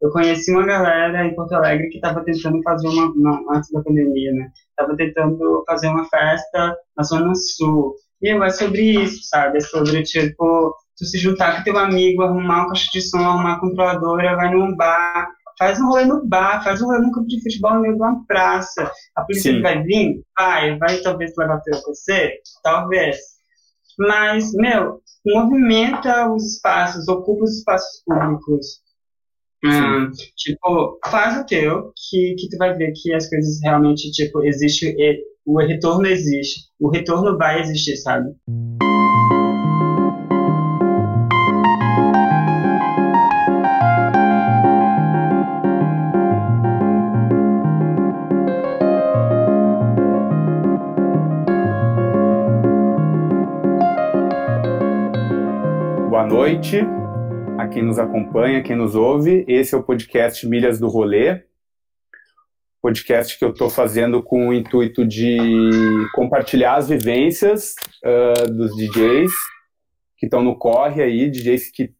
eu conheci uma galera em Porto Alegre que estava tentando fazer uma, uma, antes da pandemia, né? Tava tentando fazer uma festa na Zona Sul. E é sobre isso, sabe? É sobre, tipo, tu se juntar com teu amigo, arrumar um caixa de som, arrumar uma controladora, vai num bar, faz um rolê no bar, faz um rolê no campo de futebol no meio de uma praça. A polícia Sim. vai vir? Vai. Vai talvez levar teu PC? Talvez. Mas, meu, movimenta os espaços, ocupa os espaços públicos. Hum, tipo, faz o teu, que, que tu vai ver que as coisas realmente, tipo, existe, o retorno existe. O retorno vai existir, sabe? Boa noite a quem nos acompanha, quem nos ouve. Esse é o podcast Milhas do Rolê, podcast que eu estou fazendo com o intuito de compartilhar as vivências uh, dos DJs que estão no corre aí, DJs que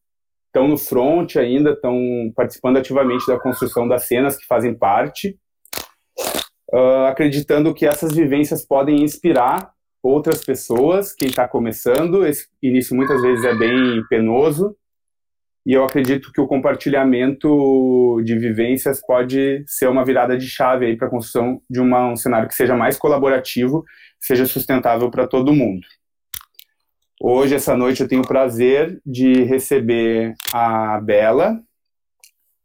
estão no front ainda, estão participando ativamente da construção das cenas que fazem parte, uh, acreditando que essas vivências podem inspirar outras pessoas, quem está começando. Esse início muitas vezes é bem penoso, e eu acredito que o compartilhamento de vivências pode ser uma virada de chave aí para a construção de uma, um cenário que seja mais colaborativo, seja sustentável para todo mundo. Hoje, essa noite, eu tenho o prazer de receber a Bela,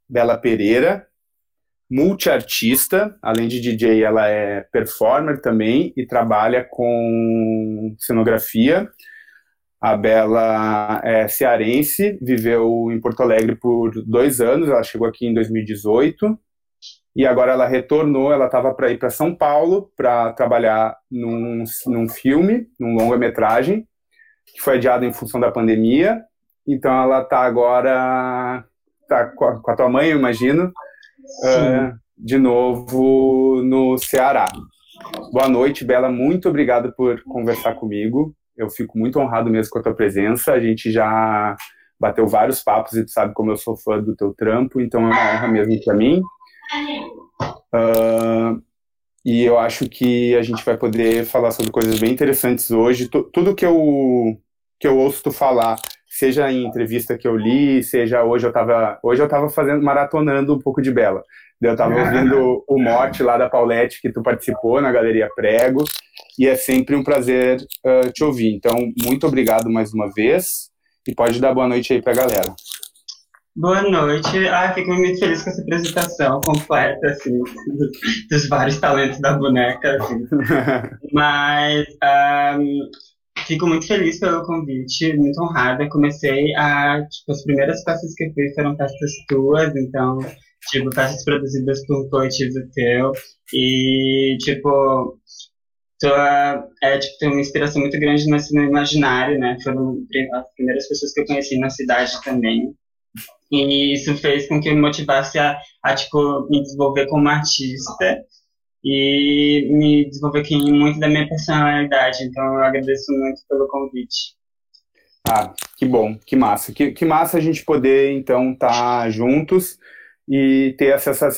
Bela Pereira, multiartista, além de DJ, ela é performer também e trabalha com cenografia. A Bela é cearense, viveu em Porto Alegre por dois anos, ela chegou aqui em 2018 e agora ela retornou. Ela estava para ir para São Paulo para trabalhar num, num filme, num longa-metragem, que foi adiado em função da pandemia. Então ela está agora tá com a, com a tua mãe, eu imagino, uh, de novo no Ceará. Boa noite, Bela. Muito obrigado por conversar comigo. Eu fico muito honrado mesmo com a tua presença. A gente já bateu vários papos e tu sabe como eu sou fã do teu trampo, então é uma honra mesmo para mim. Uh, e eu acho que a gente vai poder falar sobre coisas bem interessantes hoje. T tudo que eu que eu ouço tu falar, seja em entrevista que eu li, seja hoje eu estava hoje eu tava fazendo maratonando um pouco de Bela. Eu estava ouvindo o mote lá da Paulette que tu participou na Galeria Prego e é sempre um prazer uh, te ouvir. Então, muito obrigado mais uma vez e pode dar boa noite aí para a galera. Boa noite. Ah, fico muito feliz com essa apresentação completa, assim, dos vários talentos da boneca, assim. Mas um, fico muito feliz pelo convite, muito honrada. Comecei a, tipo, as primeiras peças que eu fui foram peças tuas, então, tipo, peças produzidas por um coletivo teu. E, tipo, então, é, tipo, tem uma inspiração muito grande no cinema imaginário, né? Foram as primeiras pessoas que eu conheci na cidade também. E isso fez com que me motivasse a, a tipo, me desenvolver como artista e me desenvolver aqui muito da minha personalidade. Então, eu agradeço muito pelo convite. Ah, que bom, que massa. Que, que massa a gente poder, então, estar tá juntos e ter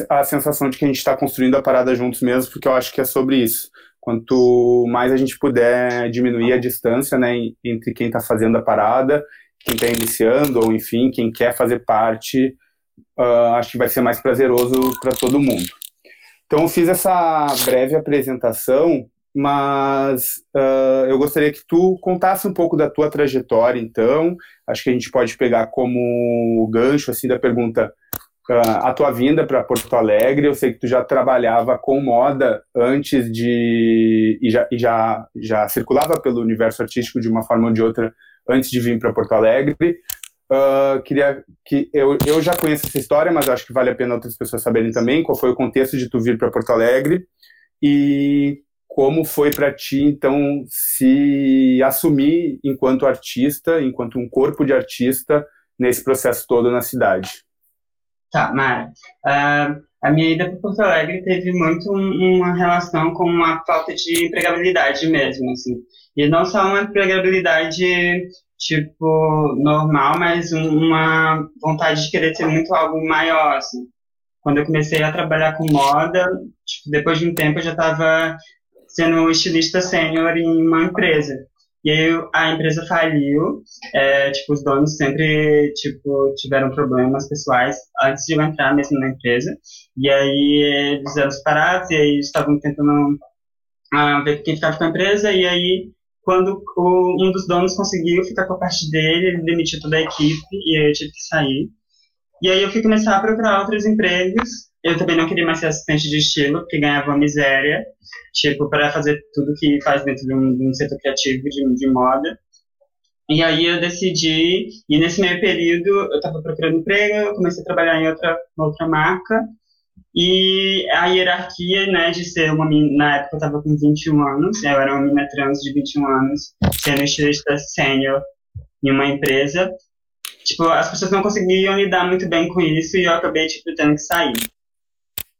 a sensação de que a gente está construindo a parada juntos mesmo, porque eu acho que é sobre isso. Quanto mais a gente puder diminuir a distância né, entre quem está fazendo a parada, quem está iniciando, ou enfim, quem quer fazer parte, uh, acho que vai ser mais prazeroso para todo mundo. Então, eu fiz essa breve apresentação, mas uh, eu gostaria que tu contasse um pouco da tua trajetória, então. Acho que a gente pode pegar como gancho assim da pergunta a tua vinda para Porto Alegre. Eu sei que tu já trabalhava com moda antes de e já, já já circulava pelo universo artístico de uma forma ou de outra antes de vir para Porto Alegre. Uh, queria que eu, eu já conheço essa história, mas acho que vale a pena outras pessoas saberem também qual foi o contexto de tu vir para Porto Alegre e como foi para ti então se assumir enquanto artista, enquanto um corpo de artista nesse processo todo na cidade. Tá, Mara. Uh, a minha ida para Porto Alegre teve muito um, uma relação com uma falta de empregabilidade mesmo, assim. E não só uma empregabilidade tipo, normal, mas uma vontade de querer ter muito algo maior, assim. Quando eu comecei a trabalhar com moda, tipo, depois de um tempo eu já estava sendo estilista sênior em uma empresa. E aí a empresa faliu, é, tipo, os donos sempre, tipo, tiveram problemas pessoais antes de eu entrar mesmo na empresa. E aí eles eram separados e aí estavam tentando uh, ver quem ficava com a empresa e aí quando o, um dos donos conseguiu ficar com a parte dele, ele demitiu toda a equipe e aí eu tive que sair. E aí eu fui começar a procurar outros empregos. Eu também não queria mais ser assistente de estilo, porque ganhava uma miséria, tipo, para fazer tudo que faz dentro de um, de um setor criativo de, de moda. E aí eu decidi, e nesse meio período eu estava procurando emprego, eu comecei a trabalhar em outra, outra marca, e a hierarquia, né, de ser uma menina, na época eu estava com 21 anos, eu era uma menina trans de 21 anos, sendo estilista sênior em uma empresa. Tipo, as pessoas não conseguiam lidar muito bem com isso e eu acabei, tipo, tendo que sair.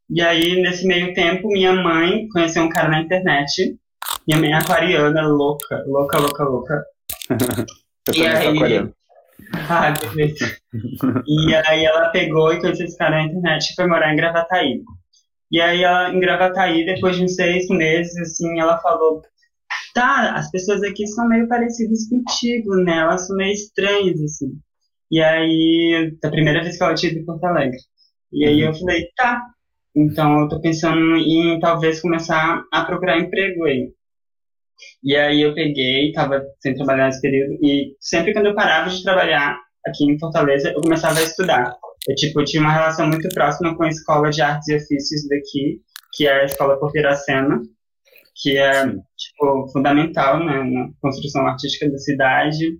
E aí, nesse meio tempo, minha mãe conheceu um cara na internet. Minha mãe é aquariana, louca, louca, louca, louca. eu e aí, aquariana. Ah, perfeito. e aí ela pegou e conheceu esse cara na internet e foi morar em Gravataí. E aí ela, em Gravataí, depois de uns seis meses, assim, ela falou, tá, as pessoas aqui são meio parecidas contigo, né? Elas são meio estranhas, assim. E aí, da primeira vez que ela tive em Porto Alegre. E aí eu uhum. falei, tá, então eu tô pensando em talvez começar a procurar emprego aí. E aí eu peguei, estava sem trabalhar nesse período, e sempre quando eu parava de trabalhar aqui em Fortaleza, eu começava a estudar. Eu, tipo, tinha uma relação muito próxima com a Escola de Artes e Ofícios daqui, que é a Escola Porteiracena, que é, tipo, fundamental né, na construção artística da cidade.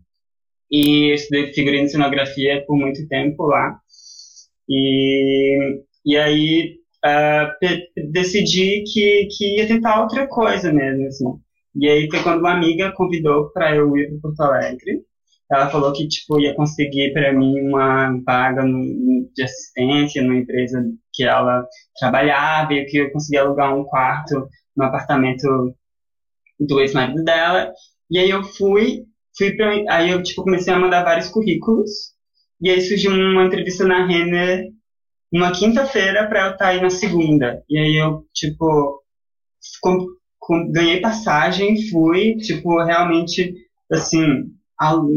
E estudei figurino e cenografia por muito tempo lá. E, e aí uh, decidi que, que ia tentar outra coisa mesmo, assim. E aí foi quando uma amiga convidou para eu ir para Porto Alegre. Ela falou que tipo ia conseguir para mim uma vaga no, de assistência numa empresa que ela trabalhava e que eu conseguia alugar um quarto no apartamento do ex-marido dela. E aí eu fui, fui pra, aí eu tipo comecei a mandar vários currículos. E aí surgiu uma entrevista na Renner uma quinta-feira para eu estar tá aí na segunda. E aí eu tipo ganhei passagem, fui, tipo, realmente, assim,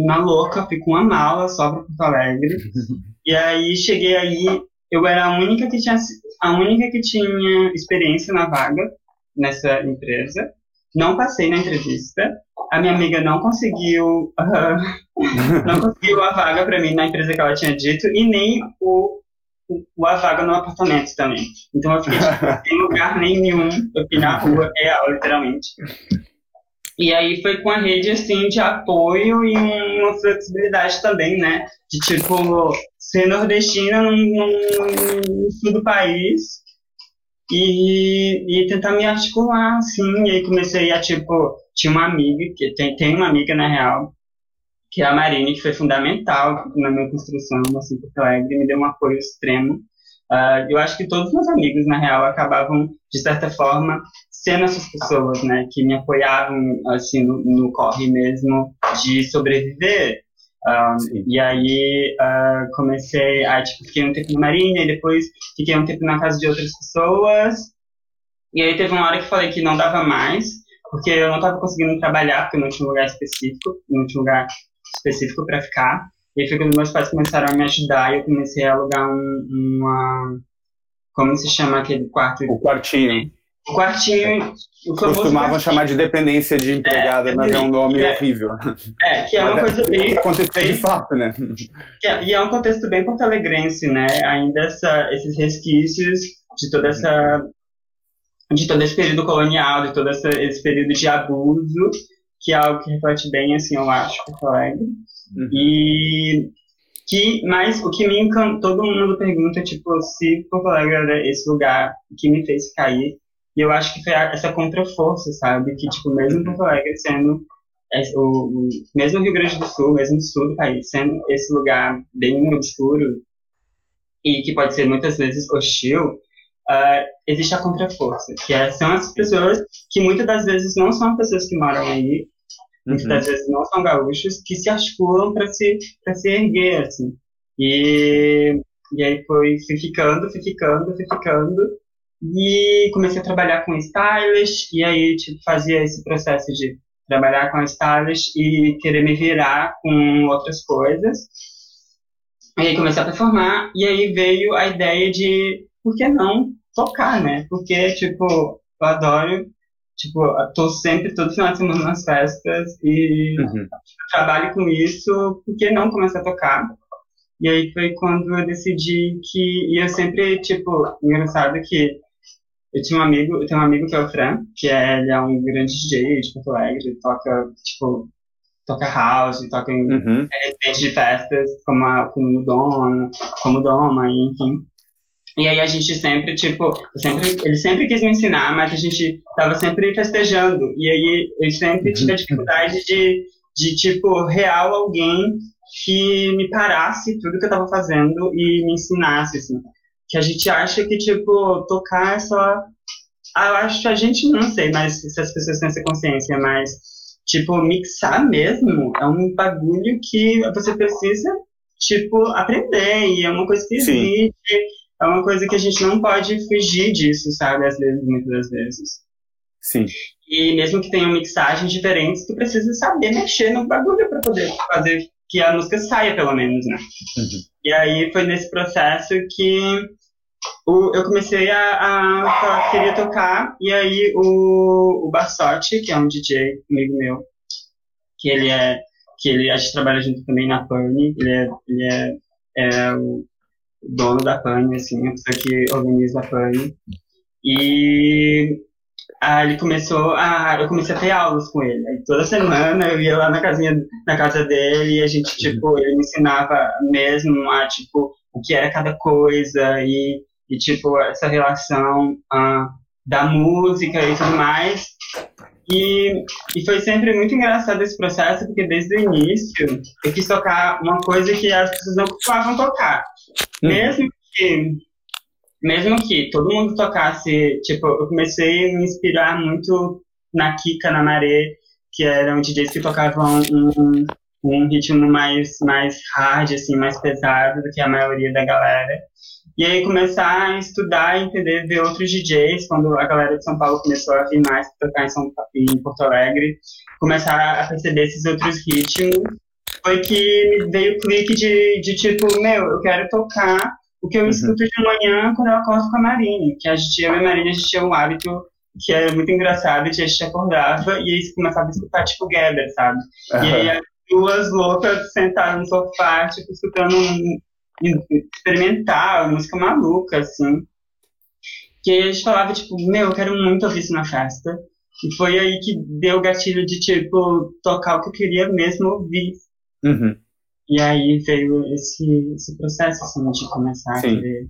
na louca, fui com uma mala só pra Porto Alegre. e aí cheguei aí, eu era a única que tinha, a única que tinha experiência na vaga nessa empresa. Não passei na entrevista. A minha amiga não conseguiu, uh, não conseguiu a vaga para mim na empresa que ela tinha dito e nem o a vaga no apartamento também. Então eu fiquei tipo, sem lugar nenhum, eu fiquei na rua real, literalmente. E aí foi com a rede assim de apoio e uma flexibilidade também, né? De tipo ser nordestina no, no sul do país e, e tentar me articular, assim. E aí comecei a tipo tinha uma amiga que tem, tem uma amiga na real que é a Marine, que foi fundamental na minha construção assim, Porto Alegre, me deu um apoio extremo. Uh, eu acho que todos os meus amigos, na real, acabavam, de certa forma, sendo essas pessoas, né, que me apoiavam, assim, no, no corre mesmo de sobreviver. Ah, e aí uh, comecei, aí, tipo, fiquei um tempo na Marinha, e depois fiquei um tempo na casa de outras pessoas. E aí teve uma hora que falei que não dava mais, porque eu não estava conseguindo trabalhar, porque não tinha um lugar específico, não tinha um lugar específico para ficar. E aí foi quando meus pais começaram a me ajudar e eu comecei a alugar um, uma. Como se chama aquele quarto? O quartinho. O quartinho. O Costumavam chamar de dependência de empregada, é, mas é um nome é, horrível. É, que é uma coisa bem. Aconteceu de fato, né? É, e é um contexto bem porto-alegrense, né? Ainda essa, esses resquícios de toda essa. de todo esse período colonial, de todo essa, esse período de abuso que é algo que reflete bem, assim, eu acho, Porto Alegre. Uhum. E que, mas o que me encantou, todo mundo pergunta, tipo, se Porto Alegre era esse lugar que me fez cair. E eu acho que foi essa contraforça, sabe? Que, tipo, mesmo Porto Alegre sendo o, o, mesmo o Rio Grande do Sul, mesmo o sul do país, sendo esse lugar bem obscuro e que pode ser muitas vezes hostil, uh, existe a contraforça, que é, são as pessoas que muitas das vezes não são pessoas que moram aí, muitas das vezes não são gaúchos, que se articulam para se, se erguer, assim. E, e aí foi, fui ficando, fui ficando, fui ficando, e comecei a trabalhar com stylist, e aí tipo, fazia esse processo de trabalhar com stylist e querer me virar com outras coisas. E aí comecei a performar, e aí veio a ideia de, por que não tocar, né? Porque, tipo, eu adoro, tipo, eu tô sempre, todo final de semana nas festas, e uhum. trabalho com isso, por que não começar a tocar? E aí foi quando eu decidi que, e eu sempre, tipo, engraçado que eu tinha um amigo, eu tenho um amigo que é o Fran, que é, ele é um grande DJ de Porto Alegre, ele toca, tipo, toca house, toca em uhum. de festas, como, a, como o Doma, como o Doma, enfim. E aí a gente sempre, tipo, sempre, ele sempre quis me ensinar, mas a gente tava sempre festejando. E aí eu sempre tive a dificuldade de, de tipo, real alguém que me parasse tudo que eu tava fazendo e me ensinasse, assim que a gente acha que, tipo, tocar é só. Ah, eu acho que a gente não sei, mas se as pessoas têm essa consciência, mas, tipo, mixar mesmo é um bagulho que você precisa, tipo, aprender. E é uma coisa que existe, é uma coisa que a gente não pode fugir disso, sabe? Às vezes, muitas das vezes. Sim. E mesmo que tenham mixagens diferentes, tu precisa saber mexer no bagulho para poder fazer que a música saia, pelo menos, né? Uhum. E aí foi nesse processo que o, eu comecei a, a, a, querer tocar, e aí o, o Barsotti, que é um DJ amigo meu, que ele é, que ele, a gente trabalha junto também na PANI, ele é, ele é, é o dono da PANI, assim, a pessoa que organiza a PANI, e aí ele começou a, eu comecei a ter aulas com ele, aí toda semana eu ia lá na casinha, na casa dele, e a gente, tipo, ele me ensinava mesmo a, tipo, o que era cada coisa, e e tipo essa relação uh, da música e tudo mais. E, e foi sempre muito engraçado esse processo, porque desde o início eu quis tocar uma coisa que as pessoas não costumavam tocar. Hum. Mesmo que mesmo que todo mundo tocasse, tipo, eu comecei a me inspirar muito na Kika, na Maré, que eram DJs que tocavam um, um ritmo mais, mais hard, assim, mais pesado do que a maioria da galera. E aí começar a estudar, entender, ver outros DJs, quando a galera de São Paulo começou a vir mais tocar em, São, em Porto Alegre, começar a perceber esses outros ritmos, foi que veio o clique de, de tipo, meu, eu quero tocar o que eu uhum. escuto de manhã quando eu acordo com a Marine, que a gente, eu e a Marine, a gente tinha um hábito que é muito engraçado, que a gente acordava e aí começava a escutar, tipo, Gather, sabe? Uhum. E aí as duas loucas sentaram no sofá, tipo, escutando um, experimental, música maluca, assim. Que a gente falava, tipo, meu, eu quero muito ouvir isso na festa. E foi aí que deu o gatilho de, tipo, tocar o que eu queria mesmo ouvir. Uhum. E aí veio esse, esse processo, assim, de começar Sim. a querer...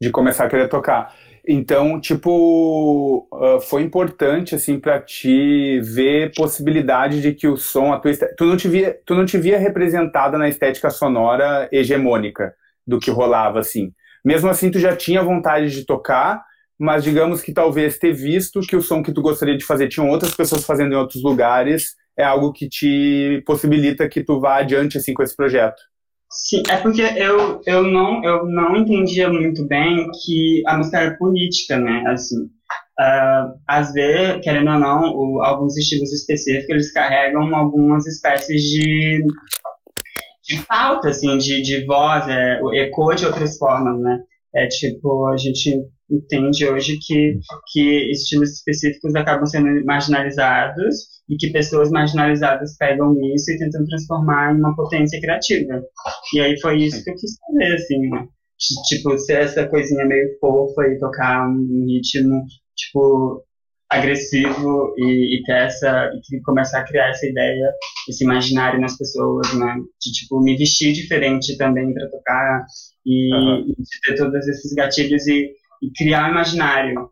De começar a querer tocar. Então, tipo, uh, foi importante, assim, para ti ver possibilidade de que o som, a tua tu não te via, tu não te via representada na estética sonora hegemônica do que rolava, assim. Mesmo assim, tu já tinha vontade de tocar, mas digamos que talvez ter visto que o som que tu gostaria de fazer tinham outras pessoas fazendo em outros lugares é algo que te possibilita que tu vá adiante, assim, com esse projeto. Sim, é porque eu, eu, não, eu não entendia muito bem que a música era política, né? Assim, uh, às vezes, querendo ou não, o, alguns estilos específicos, eles carregam algumas espécies de, de falta, assim, de, de voz, é, eco de outras formas, né? É tipo, a gente entende hoje que, que estilos específicos acabam sendo marginalizados e que pessoas marginalizadas pegam isso e tentam transformar em uma potência criativa. E aí foi isso que eu quis fazer, assim, né? Tipo, ser essa coisinha meio fofa e tocar um ritmo, tipo, agressivo e, e ter essa, e começar a criar essa ideia, esse imaginário nas pessoas, né? De, tipo, me vestir diferente também para tocar e, uhum. e ter todos esses gatilhos e, e criar um imaginário.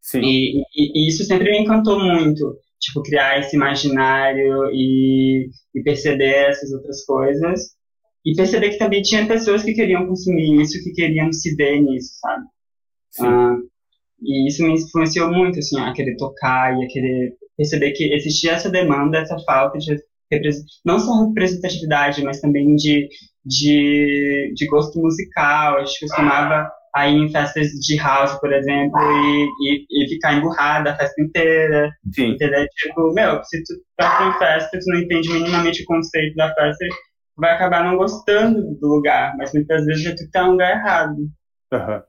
Sim. E, e, isso sempre me encantou muito tipo, criar esse imaginário e, e perceber essas outras coisas. E perceber que também tinha pessoas que queriam consumir isso, que queriam se ver nisso, sabe? Uh, e isso me influenciou muito, assim, a querer tocar e a querer perceber que existia essa demanda, essa falta de não só representatividade, mas também de, de, de gosto musical. A gente costumava aí em festas de house, por exemplo, e, e, e ficar emburrada a festa inteira. Sim. Entendeu? Tipo, meu, se tu pra uma festa, tu não entende minimamente o conceito da festa, vai acabar não gostando do lugar, mas muitas vezes é tu tá no lugar errado. Uhum.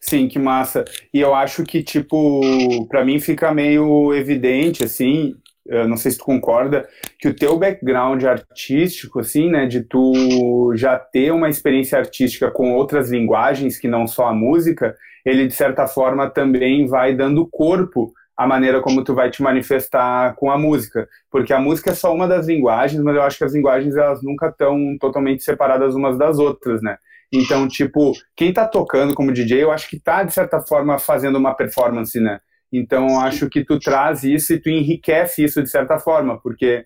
Sim, que massa. E eu acho que, tipo, para mim fica meio evidente, assim, não sei se tu concorda, que o teu background artístico, assim, né, de tu já ter uma experiência artística com outras linguagens que não só a música, ele de certa forma também vai dando corpo à maneira como tu vai te manifestar com a música, porque a música é só uma das linguagens, mas eu acho que as linguagens elas nunca estão totalmente separadas umas das outras, né? Então, tipo, quem tá tocando como DJ, eu acho que tá de certa forma fazendo uma performance, né? Então, acho que tu traz isso e tu enriquece isso de certa forma, porque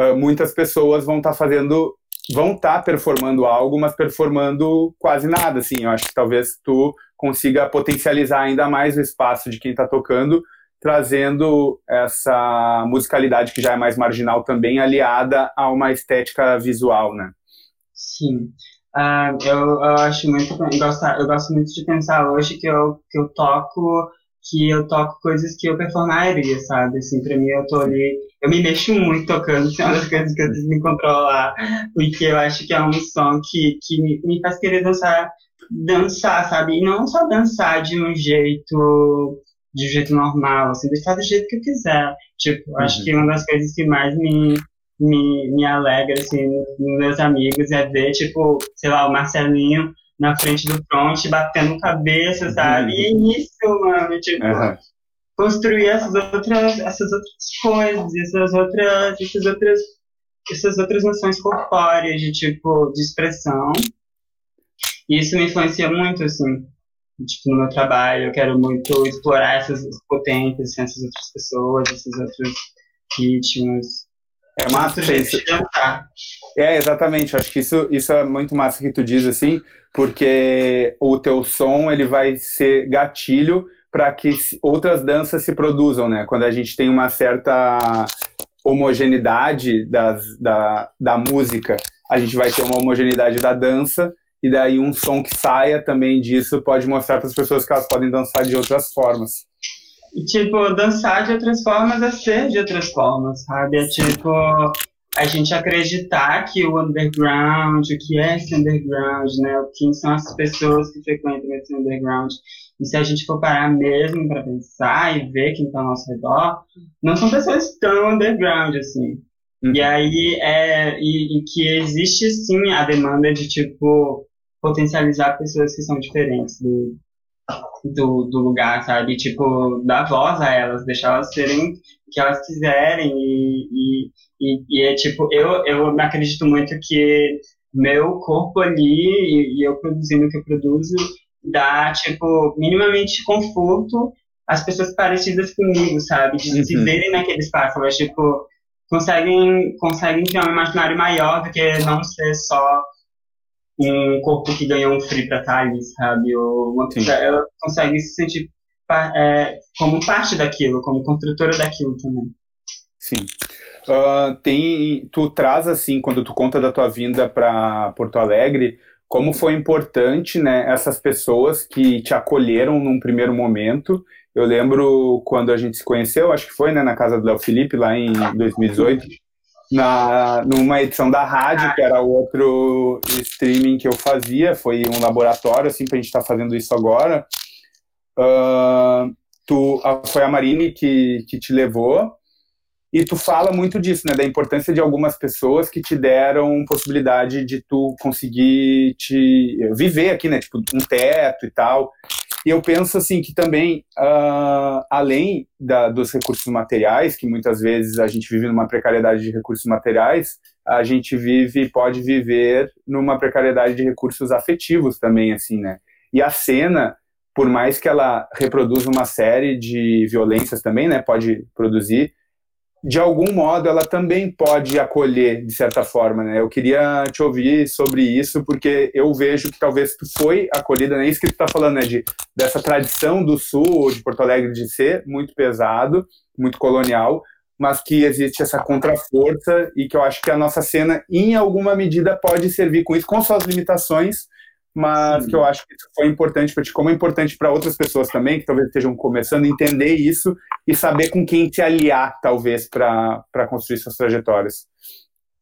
uh, muitas pessoas vão estar tá fazendo, vão estar tá performando algo, mas performando quase nada, assim. Eu acho que talvez tu consiga potencializar ainda mais o espaço de quem está tocando, trazendo essa musicalidade que já é mais marginal também, aliada a uma estética visual, né? Sim. Uh, eu, eu acho muito, eu gosto, eu gosto muito de pensar hoje que eu, que eu toco que eu toco coisas que eu performaria, sabe? Assim, pra mim eu tô ali, eu me mexo muito tocando, é uma das coisas que eu preciso me controlar, porque eu acho que é um som que, que me, me faz querer dançar, dançar, sabe? E não só dançar de um jeito, de um jeito normal, assim, dançar do jeito que eu quiser. Tipo, uhum. acho que uma das coisas que mais me, me, me alegra, assim, nos meus amigos é ver, tipo, sei lá, o Marcelinho na frente do front, batendo cabeça, sabe? E é isso, mano, tipo, uhum. construir essas outras, essas outras coisas, essas outras, essas outras, essas outras noções corpóreas de tipo, de expressão. E isso me influencia muito, assim, tipo, no meu trabalho, eu quero muito explorar essas potências, assim, essas outras pessoas, esses outros ritmos. É massa isso. É, exatamente. Acho que isso, isso é muito massa que tu diz, assim, porque o teu som ele vai ser gatilho para que outras danças se produzam, né? Quando a gente tem uma certa homogeneidade das, da, da música, a gente vai ter uma homogeneidade da dança e daí um som que saia também disso pode mostrar para as pessoas que elas podem dançar de outras formas. E, tipo, dançar de outras formas é ser de outras formas, sabe? É tipo, a gente acreditar que o underground, o que é esse underground, né? Quem são as pessoas que frequentam esse underground. E se a gente for parar mesmo para pensar e ver quem está ao nosso redor, não são pessoas tão underground assim. Uhum. E aí é e, e, que existe sim a demanda de tipo potencializar pessoas que são diferentes do, do, do lugar, sabe? Tipo, dar voz a elas, deixar elas serem o que elas quiserem e, e, e, é tipo, eu, eu acredito muito que meu corpo ali e, e eu produzindo o que eu produzo dá, tipo, minimamente conforto às pessoas parecidas comigo, sabe? De uhum. se verem naquele espaço, elas, tipo, conseguem, conseguem criar um imaginário maior do que não ser só um corpo que ganhou um free pra ali, sabe? Ou uma pessoa, ela consegue se sentir é, como parte daquilo, como construtora daquilo também. Sim. Uh, tem, tu traz assim, quando tu conta da tua vinda para Porto Alegre, como foi importante, né, essas pessoas que te acolheram num primeiro momento. Eu lembro quando a gente se conheceu, acho que foi, né, na casa do Léo Felipe, lá em 2018 na, numa edição da rádio, que era outro streaming que eu fazia, foi um laboratório, assim, pra gente estar tá fazendo isso agora. Uh, tu, foi a Marine que, que te levou, e tu fala muito disso, né, da importância de algumas pessoas que te deram possibilidade de tu conseguir te viver aqui, né, tipo, um teto e tal. E eu penso assim que também, uh, além da, dos recursos materiais, que muitas vezes a gente vive numa precariedade de recursos materiais, a gente vive, pode viver numa precariedade de recursos afetivos também, assim, né? E a cena, por mais que ela reproduza uma série de violências também, né? Pode produzir, de algum modo ela também pode acolher de certa forma, né? Eu queria te ouvir sobre isso porque eu vejo que talvez tu foi acolhida, né? Isso que tu tá falando, né? De, dessa tradição do Sul ou de Porto Alegre de ser muito pesado, muito colonial, mas que existe essa contraforça e que eu acho que a nossa cena, em alguma medida, pode servir com isso, com suas limitações, mas Sim. que eu acho que isso foi importante para ti, como é importante para outras pessoas também, que talvez estejam começando a entender isso e saber com quem se aliar, talvez, para construir suas trajetórias.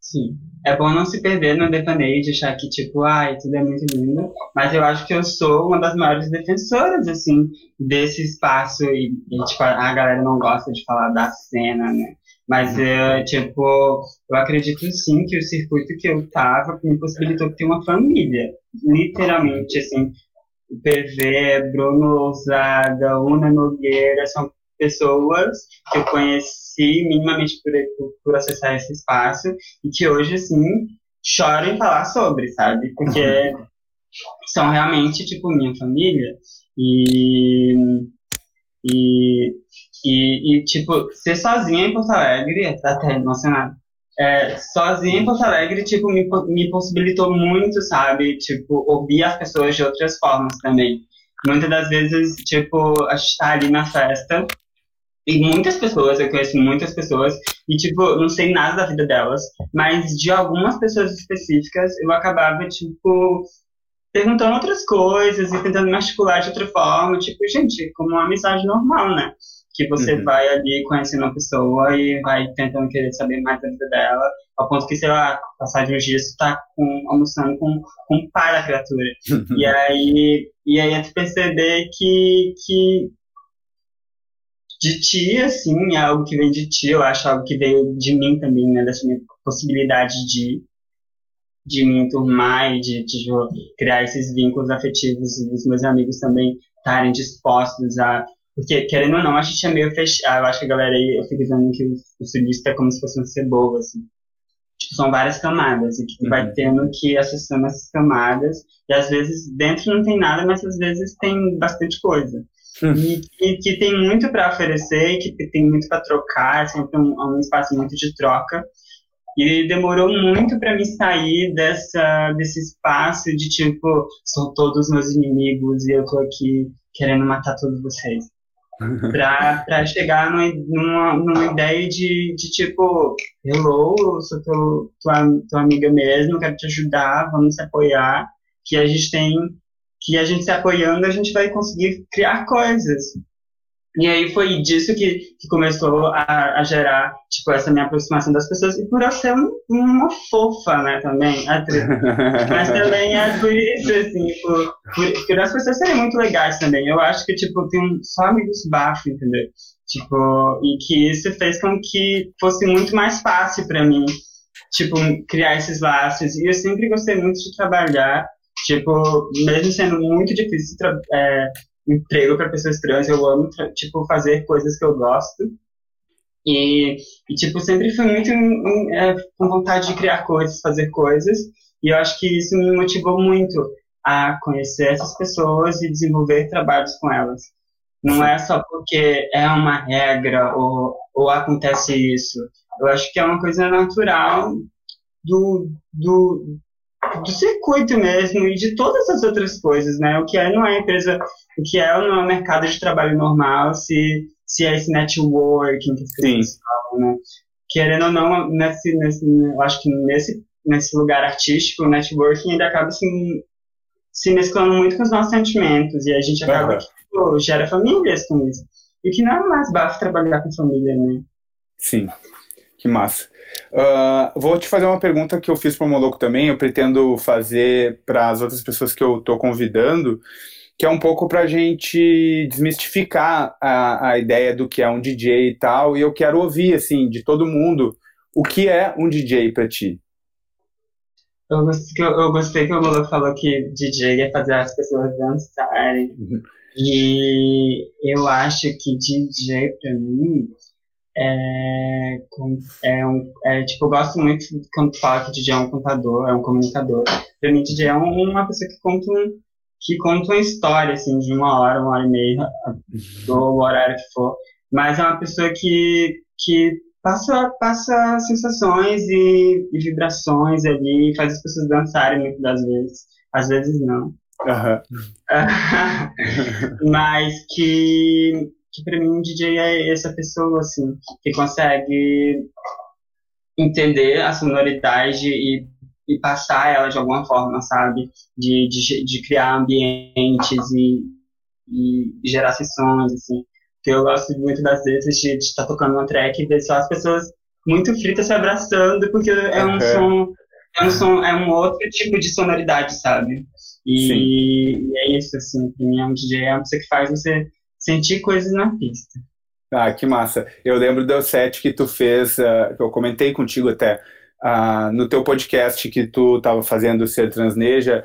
Sim. É bom não se perder no devaneio de achar que, tipo, ai, tudo é muito lindo. Mas eu acho que eu sou uma das maiores defensoras, assim, desse espaço. E, e tipo, a galera não gosta de falar da cena, né? Mas, eu, tipo, eu acredito sim que o circuito que eu tava me possibilitou ter uma família. Literalmente, assim. O PV, Bruno Ousada, Una Nogueira, são pessoas que eu conheci minimamente por, por, acessar esse espaço e que hoje, assim, choram em falar sobre, sabe? Porque são realmente, tipo, minha família e, e, e, tipo, ser sozinha em Porto Alegre, é até emocionado, é, sozinha em Porto Alegre, tipo, me, me possibilitou muito, sabe? Tipo, ouvir as pessoas de outras formas também. Muitas das vezes, tipo, a gente tá ali na festa e muitas pessoas, eu conheço muitas pessoas, e, tipo, não sei nada da vida delas, mas de algumas pessoas específicas eu acabava, tipo, perguntando outras coisas e tentando me articular de outra forma, tipo, gente, como uma amizade normal, né? Que você uhum. vai ali conhecendo uma pessoa e vai tentando querer saber mais da vida dela, ao ponto que, sei lá, passar de uns dias você tá com, almoçando com, com o pai da criatura. e aí, e aí é tu perceber que, que de ti, assim, é algo que vem de ti, eu acho algo que veio de mim também, né, dessa minha possibilidade de, de me enturmar e de, de criar esses vínculos afetivos e os meus amigos também estarem dispostos a porque, querendo ou não, a gente é meio fechado. Eu acho que a galera aí, eu fico dizendo que o, sulista é como se fosse um cebola, assim. Tipo, são várias camadas, e que uhum. vai tendo que acessando essas camadas. E às vezes dentro não tem nada, mas às vezes tem bastante coisa e, e, que tem muito para oferecer, que tem muito para trocar, é sempre um, um espaço muito de troca. E demorou muito para me sair dessa, desse espaço de tipo, são todos meus inimigos e eu tô aqui querendo matar todos vocês. Pra, chegar numa, numa, numa, ideia de, de tipo, hello, sou teu, tua, tua amiga mesmo, quero te ajudar, vamos se apoiar, que a gente tem que a gente se apoiando, a gente vai conseguir criar coisas. E aí foi disso que, que começou a, a, gerar, tipo, essa minha aproximação das pessoas. E por eu ser uma fofa, né, também, atriz. Mas também é por isso, assim, por, por, por as pessoas serem muito legais também. Eu acho que, tipo, tem só amigos bafos, entendeu? Tipo, e que isso fez com que fosse muito mais fácil para mim, tipo, criar esses laços. E eu sempre gostei muito de trabalhar Tipo, mesmo sendo muito difícil é, emprego para pessoas trans, eu amo, tipo, fazer coisas que eu gosto. E, e tipo, sempre fui muito é, com vontade de criar coisas, fazer coisas. E eu acho que isso me motivou muito a conhecer essas pessoas e desenvolver trabalhos com elas. Não é só porque é uma regra ou, ou acontece isso. Eu acho que é uma coisa natural do, do, do circuito mesmo e de todas as outras coisas, né? O que é não é empresa, o que é não é mercado de trabalho normal, se, se é esse networking que vocês falam, né? Querendo ou não, nesse, nesse, eu acho que nesse, nesse lugar artístico, o networking ainda acaba se, se mesclando muito com os nossos sentimentos e a gente acaba que pô, gera famílias com isso. E que não é mais básico trabalhar com família, né? Sim, que massa. Uh, vou te fazer uma pergunta que eu fiz para o Moloco também, eu pretendo fazer para as outras pessoas que eu estou convidando, que é um pouco para a gente desmistificar a, a ideia do que é um DJ e tal, e eu quero ouvir, assim, de todo mundo, o que é um DJ para ti? Eu gostei, eu gostei que o Moloco falou que DJ é fazer as pessoas dançarem, uhum. e eu acho que DJ para mim é, é, um, é, tipo, eu gosto muito quando fala que DJ é um contador, é um comunicador. Pra mim, DJ é uma pessoa que conta, um, que conta uma história, assim, de uma hora, uma hora e meia, do horário que for. Mas é uma pessoa que, que passa, passa sensações e, e vibrações ali, faz as pessoas dançarem muitas das vezes. Às vezes não. Uhum. Mas que que para mim um DJ é essa pessoa, assim, que consegue entender a sonoridade e, e passar ela de alguma forma, sabe? De, de, de criar ambientes e, e gerar sessões, assim. Que eu gosto muito das vezes de estar tá tocando uma track e ver só as pessoas muito fritas se abraçando, porque é um som, é um som, é um outro tipo de sonoridade, sabe? E, e é isso, assim, pra mim é um DJ, é uma pessoa que faz você sentir coisas na pista. Ah, que massa. Eu lembro do set que tu fez, uh, eu comentei contigo até, uh, no teu podcast que tu estava fazendo o Ser Transneja,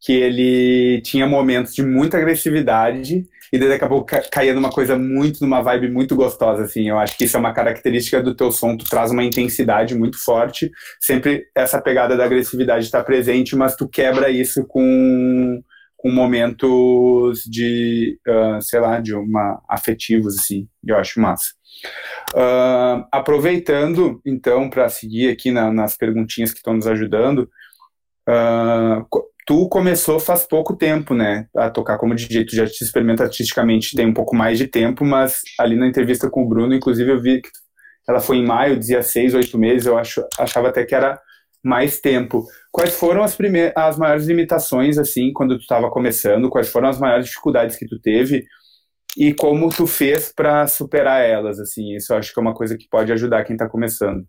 que ele tinha momentos de muita agressividade e daí daqui a pouco caía numa coisa muito, numa vibe muito gostosa, assim. Eu acho que isso é uma característica do teu som, tu traz uma intensidade muito forte, sempre essa pegada da agressividade está presente, mas tu quebra isso com, com momentos de, uh, sei lá, de uma afetivos, assim. Eu acho massa. Uh, aproveitando, então, para seguir aqui na, nas perguntinhas que estão nos ajudando, uh, tu começou faz pouco tempo, né, a tocar como DJ, tu já te experimenta artisticamente tem um pouco mais de tempo, mas ali na entrevista com o Bruno, inclusive eu vi que ela foi em maio, dizia seis, oito meses, eu acho, achava até que era mais tempo. Quais foram as primeiras, as maiores limitações, assim, quando tu estava começando? Quais foram as maiores dificuldades que tu teve? E como tu fez para superar elas, assim? Isso eu acho que é uma coisa que pode ajudar quem está começando.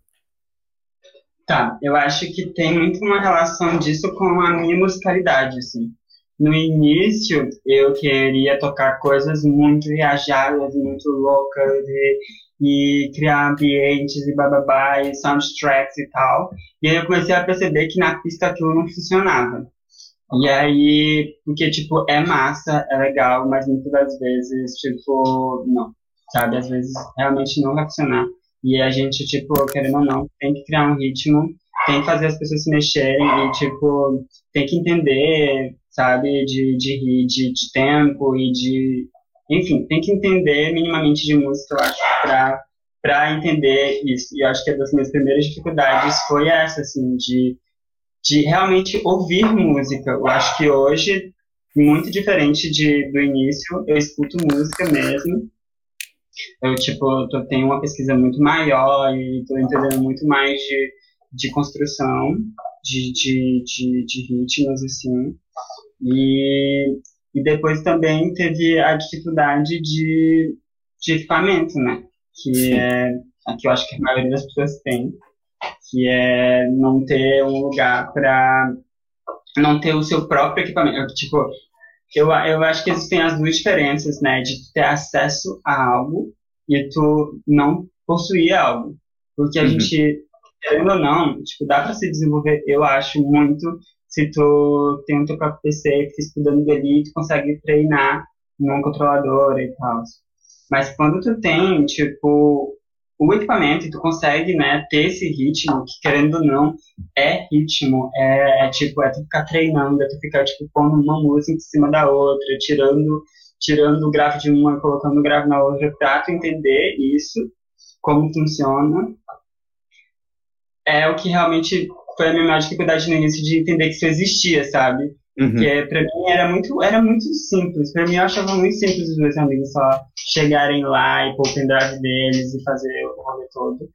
Tá, eu acho que tem muito uma relação disso com a minha musicalidade, assim. No início, eu queria tocar coisas muito viajadas, muito loucas, e, e criar ambientes e bababá, e soundtracks e tal. E aí eu comecei a perceber que na pista aquilo não funcionava. E aí, porque, tipo, é massa, é legal, mas muitas das vezes, tipo, não, sabe? Às vezes realmente não vai funcionar. E a gente, tipo, querendo ou não, tem que criar um ritmo, tem que fazer as pessoas se mexerem e, tipo, tem que entender, sabe, de, de, de, de tempo e de. Enfim, tem que entender minimamente de música, eu acho, pra, pra entender isso. E eu acho que uma das minhas primeiras dificuldades foi essa, assim, de, de realmente ouvir música. Eu acho que hoje, muito diferente de, do início, eu escuto música mesmo eu, tipo, tô, tenho uma pesquisa muito maior e tô entendendo muito mais de, de construção, de, de, de, de ritmos, assim. E, e depois também teve a dificuldade de, de equipamento, né? Que Sim. é a que eu acho que a maioria das pessoas tem, que é não ter um lugar para não ter o seu próprio equipamento. Tipo, eu, eu acho que existem as duas diferenças, né? De ter acesso a algo e tu não possuir algo. Porque a uhum. gente, querendo ou não, tipo, dá para se desenvolver, eu acho, muito se tu tem o teu próprio PC, fica estudando ali, tu consegue treinar num controlador e tal. Mas quando tu tem, tipo, o equipamento e tu consegue, né, ter esse ritmo, que querendo ou não, é ritmo, é, é, tipo, é tu ficar treinando, é tu ficar, tipo, pondo uma música em cima da outra, tirando, tirando o grave de uma, colocando o grave na outra, pra tu entender isso, como funciona, é o que realmente foi a minha maior dificuldade no início de entender que isso existia, sabe? Uhum. Que pra mim era muito, era muito simples. Pra mim eu achava muito simples os meus amigos só chegarem lá e pôr o pendrive deles e fazer o rolê todo.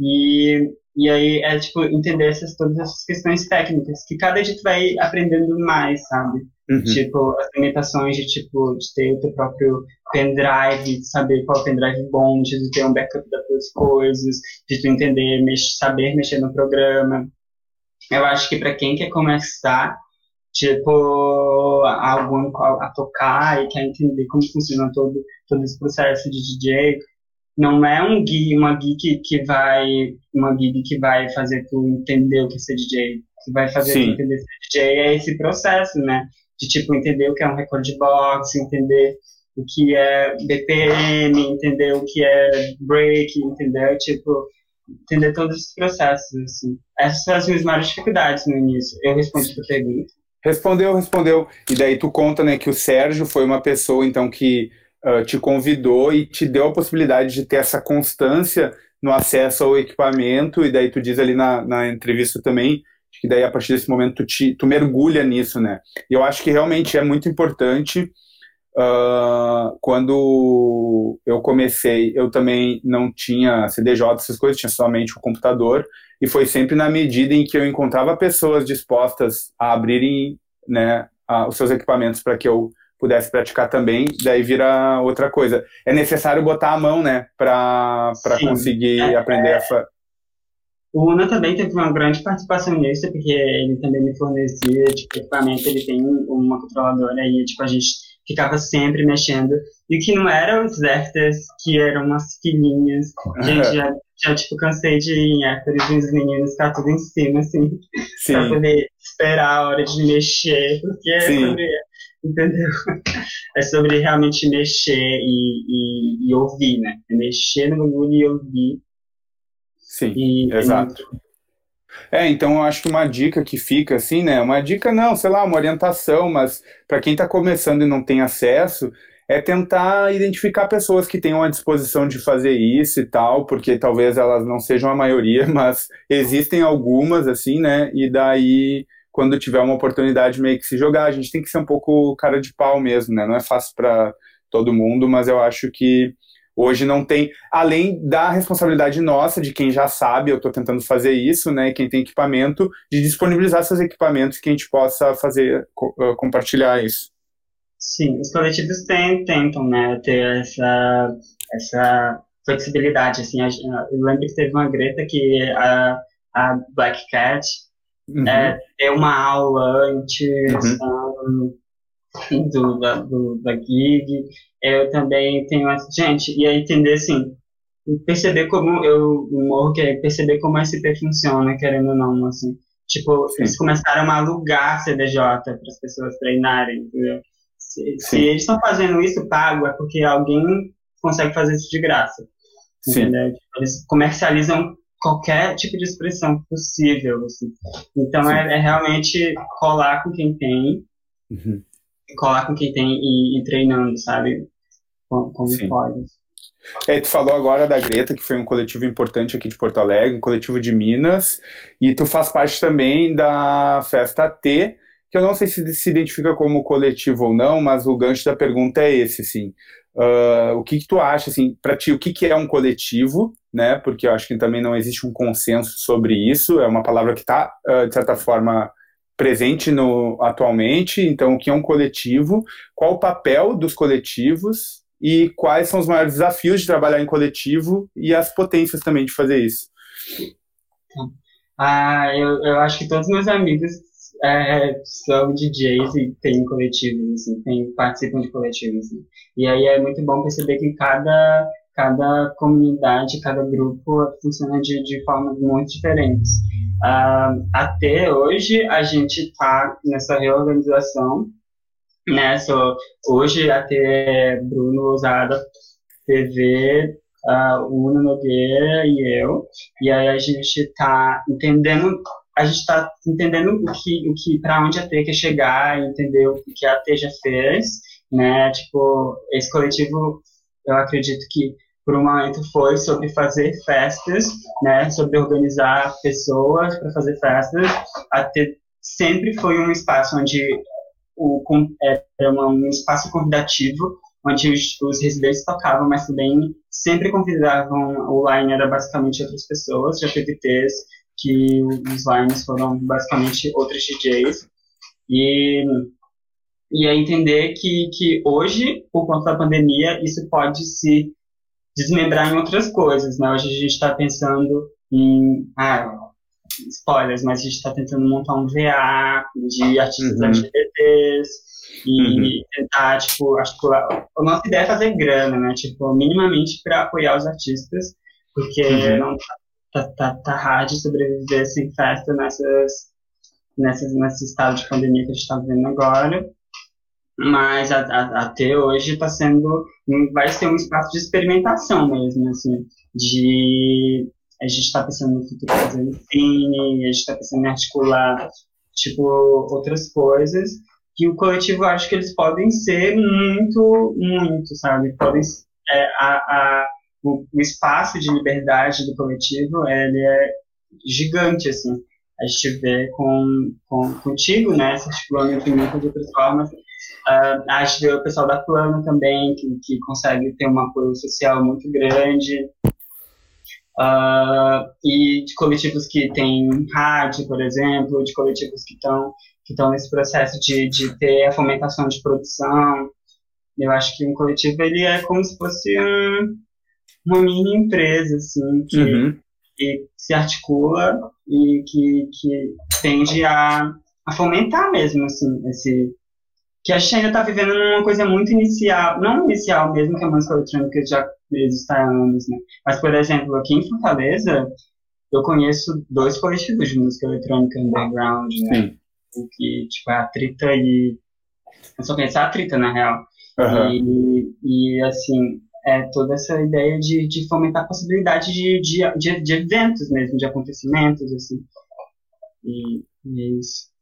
E, e aí é tipo entender essas, todas essas questões técnicas, que cada dia tu vai aprendendo mais, sabe? Uhum. Tipo, as limitações de tipo, de ter o teu próprio pendrive, de saber qual pendrive bom, de ter um backup das tuas coisas, de tu entender, mex saber mexer no programa. Eu acho que para quem quer começar, tipo, algum a tocar e quer entender como funciona todo, todo esse processo de DJ, não é um gig, uma gig que vai, uma gig que vai fazer tu entender o que é ser DJ. Que vai fazer Sim. tu entender ser DJ é esse processo, né? De, tipo, entender o que é um record box, entender o que é BPM, entender o que é break, entendeu? Tipo, entender todos esses processos, assim. Essas são as minhas maiores dificuldades no início. Eu respondi a pergunta. Respondeu, respondeu. E daí tu conta, né, que o Sérgio foi uma pessoa, então, que uh, te convidou e te deu a possibilidade de ter essa constância no acesso ao equipamento, e daí tu diz ali na, na entrevista também, que daí a partir desse momento tu, te, tu mergulha nisso, né? E eu acho que realmente é muito importante uh, quando eu comecei, eu também não tinha CDJ, essas coisas, tinha somente o computador, e foi sempre na medida em que eu encontrava pessoas dispostas a abrirem né, a, os seus equipamentos para que eu pudesse praticar também, daí vira outra coisa. É necessário botar a mão, né, para conseguir é, aprender é, essa. O Una também teve uma grande participação nisso, porque ele também me fornecia, tipo, equipamento, ele tem uma controladora aí, tipo, a gente ficava sempre mexendo, e que não eram os Zertas, que eram umas filhinhas, gente, já, já, tipo, cansei de ir em Héctores os meninos ficar tudo em cima, assim, Sim. pra poder esperar a hora de mexer, porque é sobre, entendeu? É sobre realmente mexer e, e, e ouvir, né? É mexer no bagulho e ouvir Sim, e, exato. É, então eu acho que uma dica que fica assim, né? Uma dica não, sei lá, uma orientação, mas para quem está começando e não tem acesso, é tentar identificar pessoas que tenham a disposição de fazer isso e tal, porque talvez elas não sejam a maioria, mas existem algumas, assim, né? E daí, quando tiver uma oportunidade, meio que se jogar. A gente tem que ser um pouco cara de pau mesmo, né? Não é fácil para todo mundo, mas eu acho que Hoje não tem, além da responsabilidade nossa, de quem já sabe, eu estou tentando fazer isso, né? Quem tem equipamento, de disponibilizar seus equipamentos que a gente possa fazer, uh, compartilhar isso. Sim, os coletivos tem, tentam, né, ter essa, essa flexibilidade, assim, eu lembro que teve uma Greta que a, a Black Cat uhum. é, deu uma aula antes uhum. um, do, da, do, da gig, eu também tenho essa. Gente, e aí entender assim, perceber como eu morro, que é perceber como a SP funciona, querendo ou não, assim. Tipo, Sim. eles começaram a alugar CDJ para as pessoas treinarem, entendeu? Se, se eles estão fazendo isso pago, é porque alguém consegue fazer isso de graça. Entendeu? Tipo, eles comercializam qualquer tipo de expressão possível. Assim. Então é, é, realmente colar com quem tem, uhum. Colar com quem tem e, e treinando, sabe? como, como pode. É, tu falou agora da Greta, que foi um coletivo importante aqui de Porto Alegre, um coletivo de Minas, e tu faz parte também da Festa T, que eu não sei se se identifica como coletivo ou não, mas o gancho da pergunta é esse, sim. Uh, o que, que tu acha, assim, para ti, o que, que é um coletivo, né? Porque eu acho que também não existe um consenso sobre isso, é uma palavra que está, uh, de certa forma, presente no, atualmente, então o que é um coletivo, qual o papel dos coletivos e quais são os maiores desafios de trabalhar em coletivo e as potências também de fazer isso. Ah, eu, eu acho que todos meus amigos é, são DJs e têm coletivos, assim, tem, participam de coletivos. Assim. E aí é muito bom perceber que cada, cada comunidade, cada grupo funciona de, de formas muito diferentes. Ah, até hoje a gente está nessa reorganização né? So, hoje até Bruno Ousada, TV, uh, o Uno Nogueira e eu, e aí a gente está entendendo a gente está entendendo o que, o que, para onde a T quer chegar, entender o que a T já fez, né? Tipo, esse coletivo, eu acredito que por um momento foi sobre fazer festas, né? Sobre organizar pessoas para fazer festas. A T sempre foi um espaço onde o, era é, é um espaço convidativo, onde os, os, residentes tocavam, mas também sempre convidavam, o line era basicamente outras pessoas, já teve que os lines foram basicamente outros DJs, e, e é entender que, que hoje, por conta da pandemia, isso pode se desmembrar em outras coisas, né? Hoje a gente está pensando em, ah, spoilers, mas a gente está tentando montar um VA de artistas uhum. LGBTs e uhum. tentar, tipo, acho que a, a, nossa ideia é fazer grana, né? Tipo, minimamente para apoiar os artistas, porque uhum. não tá, tá, tá, tá hard sobreviver sem festa nessas, nessas, nesse estado de pandemia que a gente está vivendo agora. Mas a, a, até hoje está sendo, vai ser um espaço de experimentação mesmo, assim, de a gente está pensando no futuro fazendo cine, a gente está pensando em articular, tipo, outras coisas, que o coletivo, acho que eles podem ser muito, muito, sabe? Podem, é, a, a, o, o, espaço de liberdade do coletivo, ele é gigante, assim. A gente vê com, com, contigo, né, se articulando entre muitas outras formas, Uh, acho que o pessoal da Plano também, que, que consegue ter um apoio social muito grande. Uh, e de coletivos que têm rádio, por exemplo, de coletivos que estão que estão nesse processo de, de ter a fomentação de produção. Eu acho que um coletivo ele é como se fosse um, uma mini empresa, assim, que, uhum. que se articula e que, que tende a, a fomentar mesmo, assim, esse que a gente ainda está vivendo numa coisa muito inicial, não inicial mesmo, que a música eletrônica já existe há anos, né? Mas, por exemplo, aqui em Fortaleza, eu conheço dois coletivos de música eletrônica underground, né? Sim. Que, tipo, é a Trita e... Eu só conheço a Trita, na real. Uhum. E, e, assim, é toda essa ideia de, de fomentar a possibilidade de, de, de, de eventos mesmo, de acontecimentos, assim. E, e é isso.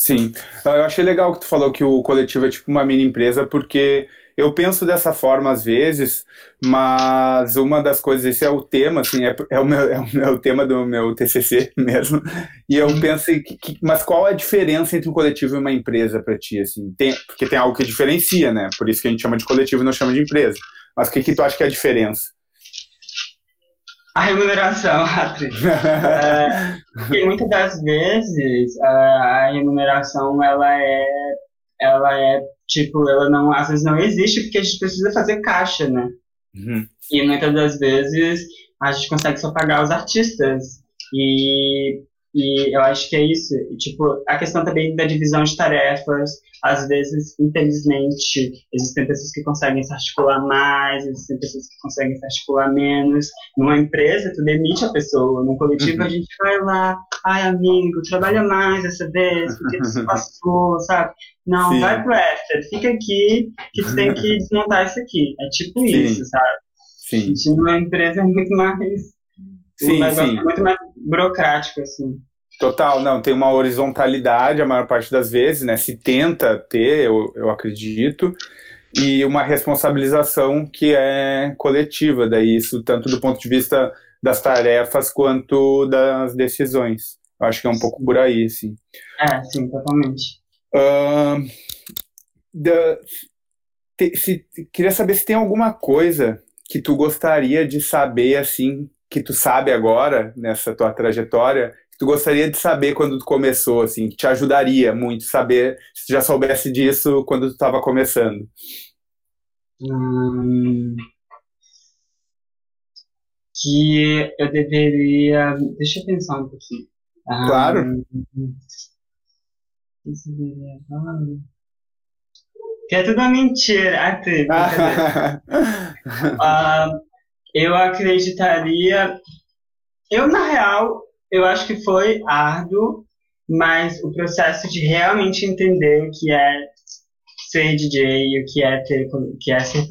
Sim, eu achei legal que tu falou que o coletivo é tipo uma mini empresa, porque eu penso dessa forma às vezes, mas uma das coisas, esse é o tema, assim, é, é, o, meu, é, o, é tema do meu TCC mesmo, e eu penso, que, que, mas qual a diferença entre um coletivo e uma empresa para ti, assim? Tem, porque tem algo que diferencia, né? Por isso que a gente chama de coletivo e não chama de empresa. Mas o que, que tu acha que é a diferença? A remuneração, atriz. é, porque muitas das vezes a remuneração ela é, ela é tipo, ela não, às vezes não existe porque a gente precisa fazer caixa, né? Uhum. E muitas das vezes a gente consegue só pagar os artistas. E e eu acho que é isso. E, tipo, a questão também da divisão de tarefas. Às vezes, infelizmente, existem pessoas que conseguem se articular mais, existem pessoas que conseguem se articular menos. Numa empresa, tu demite a pessoa. Num coletivo, uhum. a gente vai lá, ai, amigo, trabalha mais dessa vez, porque tu passou, sabe? Não, Sim. vai pro extra, fica aqui, que tu tem que desmontar isso aqui. É tipo Sim. isso, sabe? Sim. A gente numa empresa é muito mais sim, um sim. muito mais burocrático, assim. Total, não, tem uma horizontalidade a maior parte das vezes, né? Se tenta ter, eu, eu acredito, e uma responsabilização que é coletiva, daí isso tanto do ponto de vista das tarefas quanto das decisões. Eu acho que é um pouco por aí, sim. É, sim, totalmente. Uh, da, te, se, queria saber se tem alguma coisa que tu gostaria de saber, assim, que tu sabe agora nessa tua trajetória que tu gostaria de saber quando tu começou, assim, te ajudaria muito saber se tu já soubesse disso quando tu estava começando? Hum, que eu deveria. Deixa eu pensar um pouquinho. Claro. Hum, que é tudo uma mentira. Ah, uh, eu acreditaria. Eu, na real, eu acho que foi árduo, mas o processo de realmente entender o que é ser DJ, o que é ter, o que é ser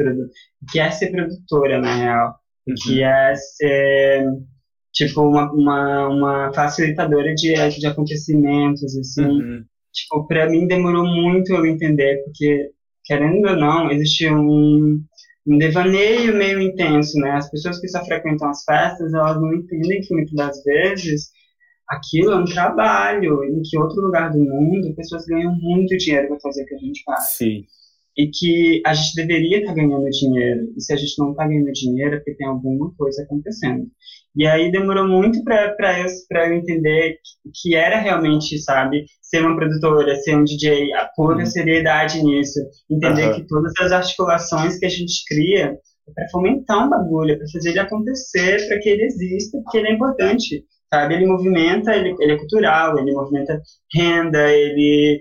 que é ser produtora, na real, o que uhum. é ser tipo uma, uma, uma facilitadora de, de acontecimentos, assim. Uhum. Tipo, para mim demorou muito eu entender, porque querendo ou não, existe um um devaneio meio intenso, né? As pessoas que só frequentam as festas, elas não entendem que muitas das vezes aquilo é um trabalho, em que outro lugar do mundo pessoas ganham muito dinheiro para fazer o que a gente faz. Sim. E que a gente deveria estar tá ganhando dinheiro. E se a gente não está ganhando dinheiro, é porque tem alguma coisa acontecendo. E aí demorou muito para eu, eu entender que, que era realmente, sabe, ser uma produtora, ser um DJ, a pôr uhum. seriedade nisso, entender uhum. que todas as articulações que a gente cria é para fomentar um bagulho, é para fazer ele acontecer, para que ele exista, porque ele é importante, sabe? Ele movimenta, ele, ele é cultural, ele movimenta renda, ele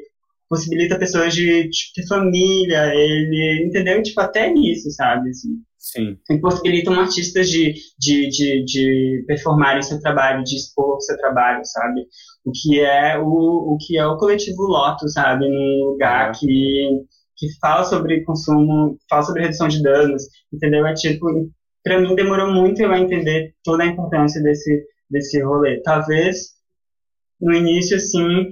possibilita pessoas de, de ter família, ele entendeu tipo até nisso, sabe? Assim. Sim. Impossibilitam artistas de, de, de, de performarem seu trabalho, de expor seu trabalho, sabe? O que é o, o que é o coletivo Loto, sabe? Num lugar que, que fala sobre consumo, fala sobre redução de danos, entendeu? É tipo, para mim demorou muito eu entender toda a importância desse, desse rolê. Talvez no início, assim,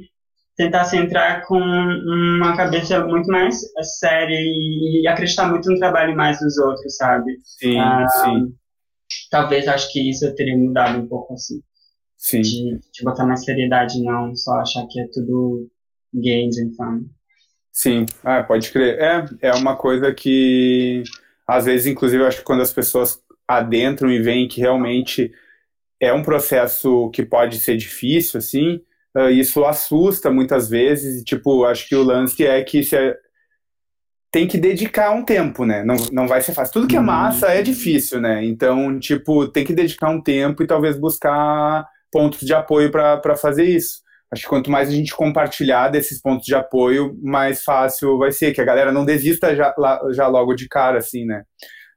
tentasse entrar com uma cabeça muito mais séria e, acreditar muito no trabalho mais dos outros, sabe? Sim, ah, sim. Talvez acho que isso eu teria mudado um pouco assim. Sim. De, de botar mais seriedade, não só achar que é tudo games fun. Sim, ah, pode crer. É, é uma coisa que, às vezes, inclusive, eu acho que quando as pessoas adentram e veem que realmente é um processo que pode ser difícil, assim, uh, isso assusta muitas vezes. E, tipo, acho que o lance é que se é, tem que dedicar um tempo, né? Não, não vai ser fácil. Tudo que é uhum. massa é difícil, né? Então, tipo, tem que dedicar um tempo e talvez buscar pontos de apoio para fazer isso acho que quanto mais a gente compartilhar desses pontos de apoio, mais fácil vai ser, que a galera não desista já, já logo de cara, assim, né?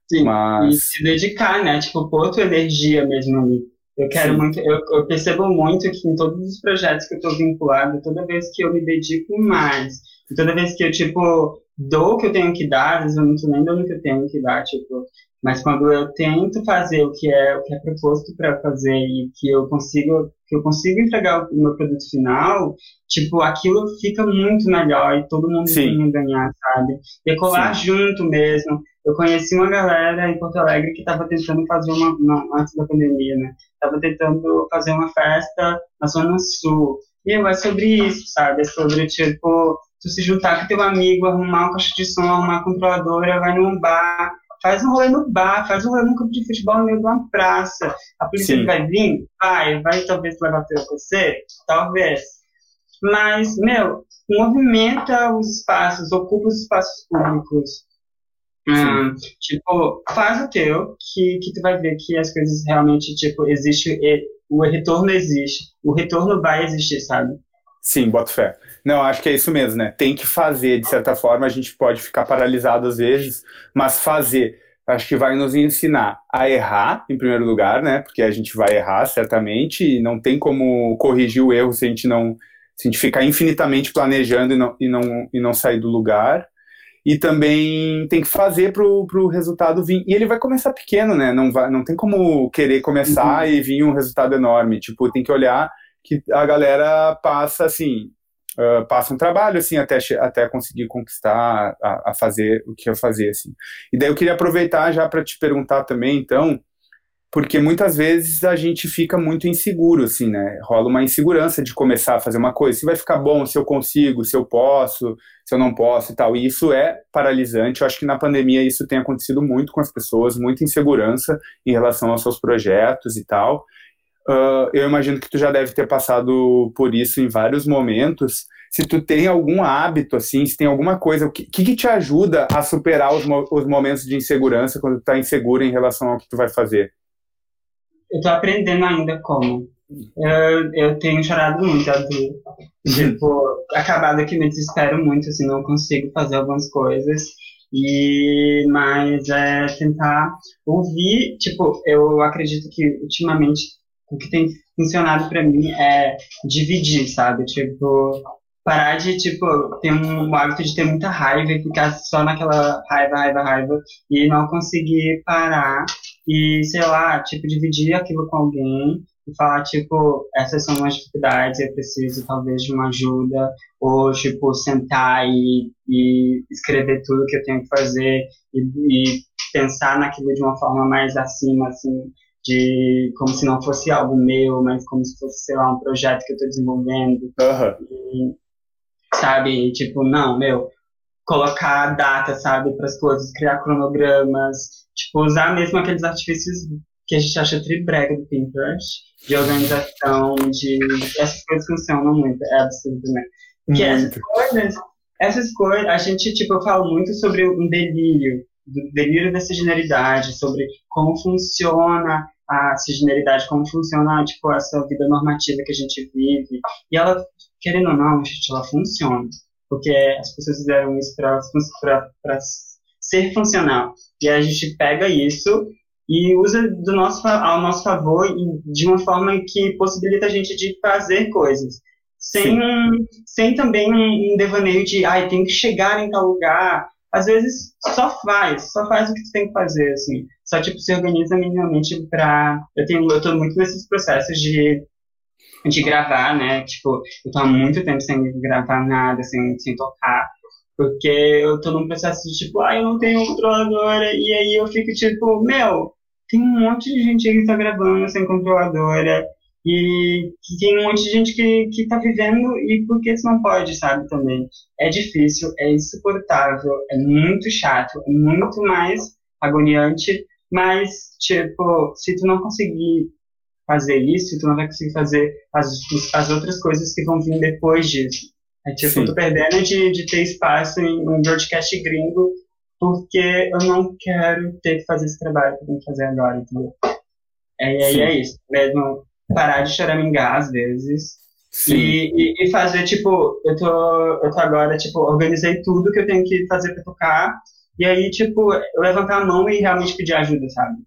Sim, Mas... e se dedicar, né? Tipo, pôr tua energia mesmo ali. Eu quero Sim. muito, eu, eu, percebo muito que em todos os projetos que eu estou vinculado, toda vez que eu me dedico mais, toda vez que eu, tipo, dou o que eu tenho que dar, às vezes eu não tô nem dando o que eu tenho que dar, tipo, mas quando eu tento fazer o que é o que é proposto para fazer e que eu consigo que eu consigo entregar o meu produto final, tipo, aquilo fica muito melhor e todo mundo tem ganhar, sabe? Decolar Sim. junto mesmo. Eu conheci uma galera em Porto Alegre que estava tentando fazer uma, uma, antes da pandemia, né? Tava tentando fazer uma festa na Zona Sul. E é sobre isso, sabe? É sobre, tipo, tu se juntar com teu amigo, arrumar um caixa de som, arrumar uma controladora, vai num bar, faz um rolê no bar, faz um rolê no campo de futebol no meio de uma praça. A polícia Sim. vai vir? Vai. Vai talvez levar teu PC? Talvez. Mas, meu, movimenta os espaços, ocupa os espaços públicos. Hum, tipo, faz o teu, que, que tu vai ver que as coisas realmente, tipo, existe, o retorno existe. O retorno vai existir, sabe? Sim, boto fé. Não, acho que é isso mesmo, né? Tem que fazer, de certa forma, a gente pode ficar paralisado às vezes, mas fazer, acho que vai nos ensinar a errar, em primeiro lugar, né? Porque a gente vai errar, certamente, e não tem como corrigir o erro se a gente não se a gente ficar infinitamente planejando e não, e não, e não sair do lugar. E também tem que fazer para o resultado vir. E ele vai começar pequeno, né? Não, vai, não tem como querer começar uhum. e vir um resultado enorme. Tipo, tem que olhar que a galera passa assim, uh, passa um trabalho assim até, até conseguir conquistar a, a, fazer o que eu fazer assim. E daí eu queria aproveitar já para te perguntar também, então, porque muitas vezes a gente fica muito inseguro assim, né? Rola uma insegurança de começar a fazer uma coisa, se vai ficar bom, se eu consigo, se eu posso, se eu não posso e tal. E isso é paralisante. Eu acho que na pandemia isso tem acontecido muito com as pessoas, muita insegurança em relação aos seus projetos e tal. Uh, eu imagino que tu já deve ter passado por isso em vários momentos. Se tu tem algum hábito, assim, se tem alguma coisa, o que, que te ajuda a superar os, os momentos de insegurança quando tu tá inseguro em relação ao que tu vai fazer? Eu tô aprendendo ainda como. Eu, eu tenho chorado muito. Tipo, acabado que me desespero muito, assim, não consigo fazer algumas coisas. E, mas é tentar ouvir, tipo, eu acredito que ultimamente o que tem funcionado para mim é dividir, sabe? Tipo, parar de, tipo, ter um hábito de ter muita raiva e ficar só naquela raiva, raiva, raiva e não conseguir parar e, sei lá, tipo, dividir aquilo com alguém e falar, tipo, essas são as dificuldades, eu preciso talvez de uma ajuda, ou, tipo, sentar e, e escrever tudo que eu tenho que fazer e, e pensar naquilo de uma forma mais acima, assim, de como se não fosse algo meu, mas como se fosse, sei lá, um projeto que eu estou desenvolvendo. Uhum. E, sabe, tipo, não, meu, colocar data, sabe, para as coisas, criar cronogramas, tipo, usar mesmo aqueles artifícios que a gente acha tribrega do Pinterest, de organização, de... Essas coisas funcionam muito, é absurdo, né? Porque muito. essas coisas, essas coisas, a gente, tipo, eu falo muito sobre um delírio, do delírio da cisgeneridade, sobre como funciona a cisgeneridade, como funciona, tipo, essa vida normativa que a gente vive. E ela, querendo ou não, gente, ela funciona. Porque as pessoas fizeram isso para ser funcional. E a gente pega isso e usa do nosso, ao nosso favor de uma forma que possibilita a gente de fazer coisas. Sem, sem também um, um devaneio de, ai, tem que chegar em tal lugar, às vezes só faz, só faz o que tu tem que fazer, assim. Só, tipo, se organiza minimamente pra... Eu tenho, eu tô muito nesses processos de, de gravar, né? Tipo, eu tô há muito tempo sem gravar nada, sem, sem tocar. Porque eu tô num processo de, tipo, ah, eu não tenho controladora. E aí eu fico, tipo, meu, tem um monte de gente aí que tá gravando sem controladora. e tem um monte de gente que, que tá vivendo e por que isso não pode, sabe, também. É difícil, é insuportável, é muito chato, é muito mais agoniante, mas, tipo, se tu não conseguir fazer isso, tu não vai conseguir fazer as, as outras coisas que vão vir depois disso. É tipo, Sim. tô perdendo de, de ter espaço em um broadcast gringo porque eu não quero ter que fazer esse trabalho que eu tenho que fazer agora, entendeu? É, é, é isso. Mesmo parar de choramingar às vezes. E, e, e, fazer, tipo, eu tô, eu tô agora, tipo, organizei tudo que eu tenho que fazer pra tocar. E aí, tipo, levantar a mão e realmente pedir ajuda, sabe?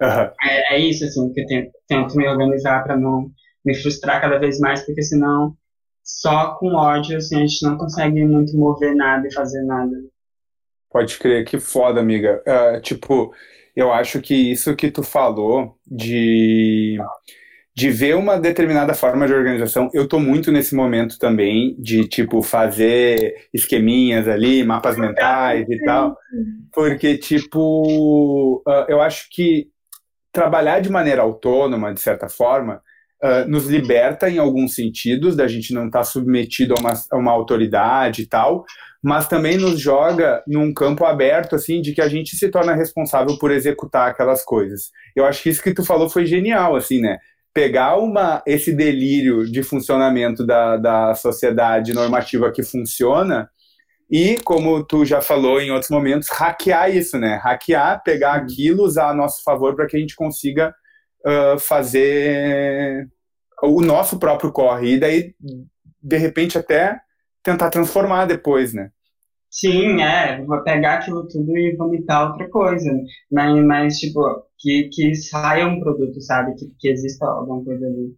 Uhum. É, é, isso, assim, que eu tento, tento me organizar para não me frustrar cada vez mais, porque senão só com ódio, assim, a gente não consegue muito mover nada e fazer nada. Pode crer, que foda, amiga. Uh, tipo, eu acho que isso que tu falou de, de ver uma determinada forma de organização, eu tô muito nesse momento também de, tipo, fazer esqueminhas ali, mapas mentais e tal, porque, tipo, uh, eu acho que trabalhar de maneira autônoma, de certa forma, uh, nos liberta em alguns sentidos, da gente não estar tá submetido a uma, a uma autoridade e tal, mas também nos joga num campo aberto, assim, de que a gente se torna responsável por executar aquelas coisas. Eu acho que isso que tu falou foi genial, assim, né? Pegar uma, esse delírio de funcionamento da, da sociedade normativa que funciona e, como tu já falou em outros momentos, hackear isso, né? Hackear, pegar aquilo, usar a nosso favor para que a gente consiga uh, fazer o nosso próprio corre. E daí, de repente, até tentar transformar depois, né? Sim, é, vou pegar aquilo tudo e vomitar outra coisa, mas, mas tipo, que, que saia um produto, sabe, que, que exista alguma coisa ali.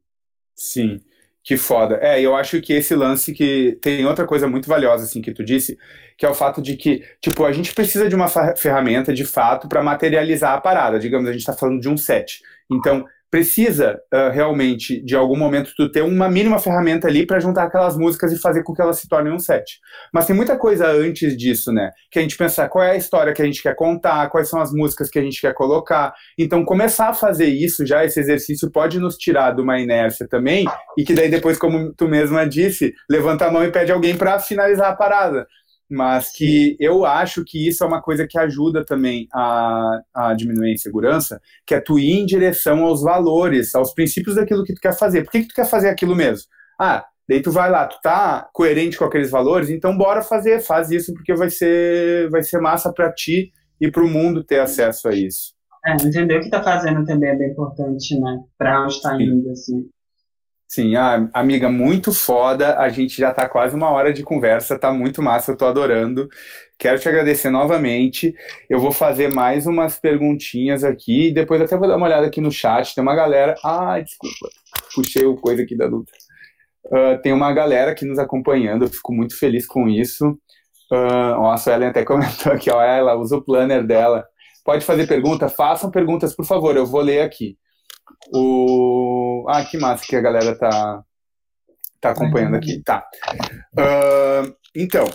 Sim, que foda. É, eu acho que esse lance que tem outra coisa muito valiosa, assim, que tu disse, que é o fato de que, tipo, a gente precisa de uma ferramenta, de fato, para materializar a parada. Digamos, a gente está falando de um set. Então, precisa uh, realmente, de algum momento, tu ter uma mínima ferramenta ali para juntar aquelas músicas e fazer com que elas se tornem um set. Mas tem muita coisa antes disso, né? Que a gente pensar qual é a história que a gente quer contar, quais são as músicas que a gente quer colocar. Então, começar a fazer isso já, esse exercício, pode nos tirar de uma inércia também, e que daí depois, como tu mesma disse, levanta a mão e pede alguém para finalizar a parada mas que eu acho que isso é uma coisa que ajuda também a, a diminuir a insegurança, que é tu ir em direção aos valores, aos princípios daquilo que tu quer fazer. Por que, que tu quer fazer aquilo mesmo? Ah, daí tu vai lá, tu tá coerente com aqueles valores, então bora fazer, faz isso porque vai ser, vai ser massa para ti e para o mundo ter acesso a isso. É, entender o que tá fazendo também é bem importante, né? Para onde está indo, assim. Sim, ah, amiga, muito foda. A gente já tá quase uma hora de conversa, tá muito massa, eu tô adorando. Quero te agradecer novamente. Eu vou fazer mais umas perguntinhas aqui, depois até vou dar uma olhada aqui no chat. Tem uma galera. Ah, desculpa, puxei o coisa aqui da luta. Uh, tem uma galera aqui nos acompanhando, eu fico muito feliz com isso. Uh, nossa, a Ellen até comentou aqui, ó, ela usa o planner dela. Pode fazer pergunta? Façam perguntas, por favor, eu vou ler aqui. O... Ah, que massa que a galera tá, tá acompanhando aqui. Tá. Uh, então,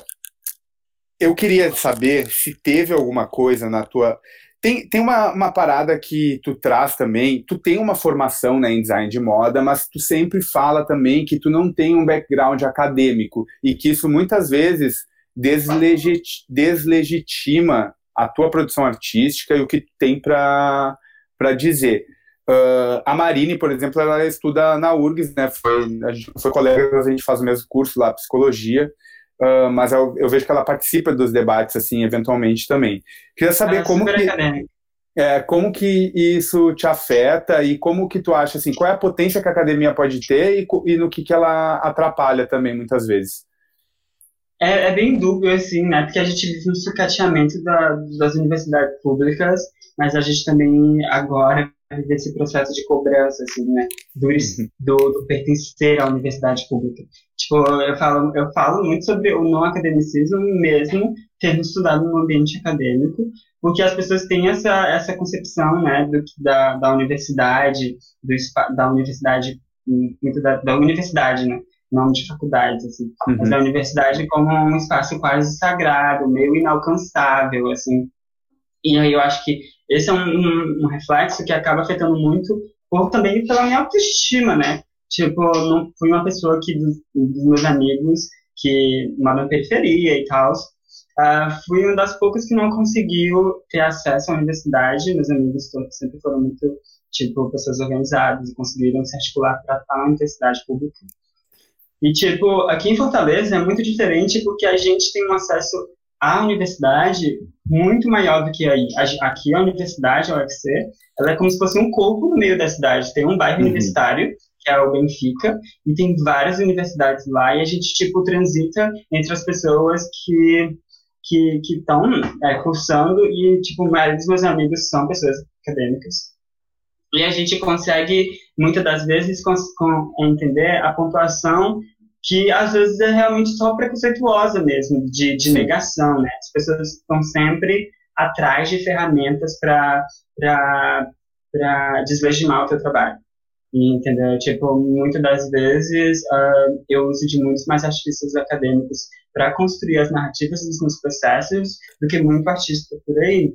eu queria saber se teve alguma coisa na tua. Tem, tem uma, uma parada que tu traz também. Tu tem uma formação né, em design de moda, mas tu sempre fala também que tu não tem um background acadêmico e que isso muitas vezes deslegit, deslegitima a tua produção artística e o que tu tem para dizer. Uh, a Marine, por exemplo, ela estuda na URGS, né? Foi, a gente foi colega, a gente faz o mesmo curso lá, psicologia. Uh, mas eu, eu, vejo que ela participa dos debates, assim, eventualmente também. Queria saber é como que, é, como que isso te afeta e como que tu acha, assim, qual é a potência que a academia pode ter e, e no que, que ela atrapalha também, muitas vezes. É, é, bem dúbio, assim, né? Porque a gente vive no sucateamento da, das universidades públicas, mas a gente também agora desse processo de cobrança, assim, né, do, uhum. do, do, pertencer à universidade pública. Tipo, eu falo, eu falo muito sobre o não academicismo mesmo tendo estudado no ambiente acadêmico, porque as pessoas têm essa, essa concepção, né, do, da, da universidade, do, da universidade, muito da, da universidade, né, não de faculdades, assim, uhum. mas da universidade como um espaço quase sagrado, meio inalcançável, assim, e aí eu acho que esse é um, um, um reflexo que acaba afetando muito por também pela minha autoestima, né? tipo, não fui uma pessoa que, dos, dos meus amigos, que moram na periferia e tal, uh, fui uma das poucas que não conseguiu ter acesso à universidade. Meus amigos sempre foram muito, tipo, pessoas organizadas e conseguiram se articular para estar na universidade pública. E, tipo, aqui em Fortaleza é muito diferente porque a gente tem um acesso à universidade muito maior do que aí. Aqui a universidade, a UFC, ela é como se fosse um corpo no meio da cidade. Tem um bairro uhum. universitário, que é o Benfica, e tem várias universidades lá, e a gente, tipo, transita entre as pessoas que que estão é, cursando, e, tipo, maioria dos meus amigos são pessoas acadêmicas. E a gente consegue, muitas das vezes, entender a pontuação que às vezes é realmente só preconceituosa mesmo, de, de negação, né? As pessoas estão sempre atrás de ferramentas para deslegitimar o teu trabalho. Entendeu? Tipo, muitas das vezes uh, eu uso de muitos mais artistas acadêmicos para construir as narrativas dos meus processos do que muito artista por aí.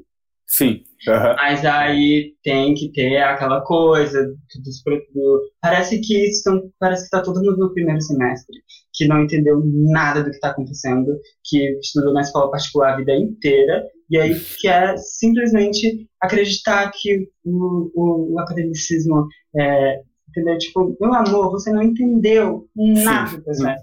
Sim. Uhum. Mas aí tem que ter aquela coisa dos, do, parece que estão, parece que está todo mundo no primeiro semestre, que não entendeu nada do que está acontecendo, que estudou na escola particular a vida inteira e aí quer simplesmente acreditar que o, o, o academicismo é, entendeu? Tipo, meu amor, você não entendeu nada do processo.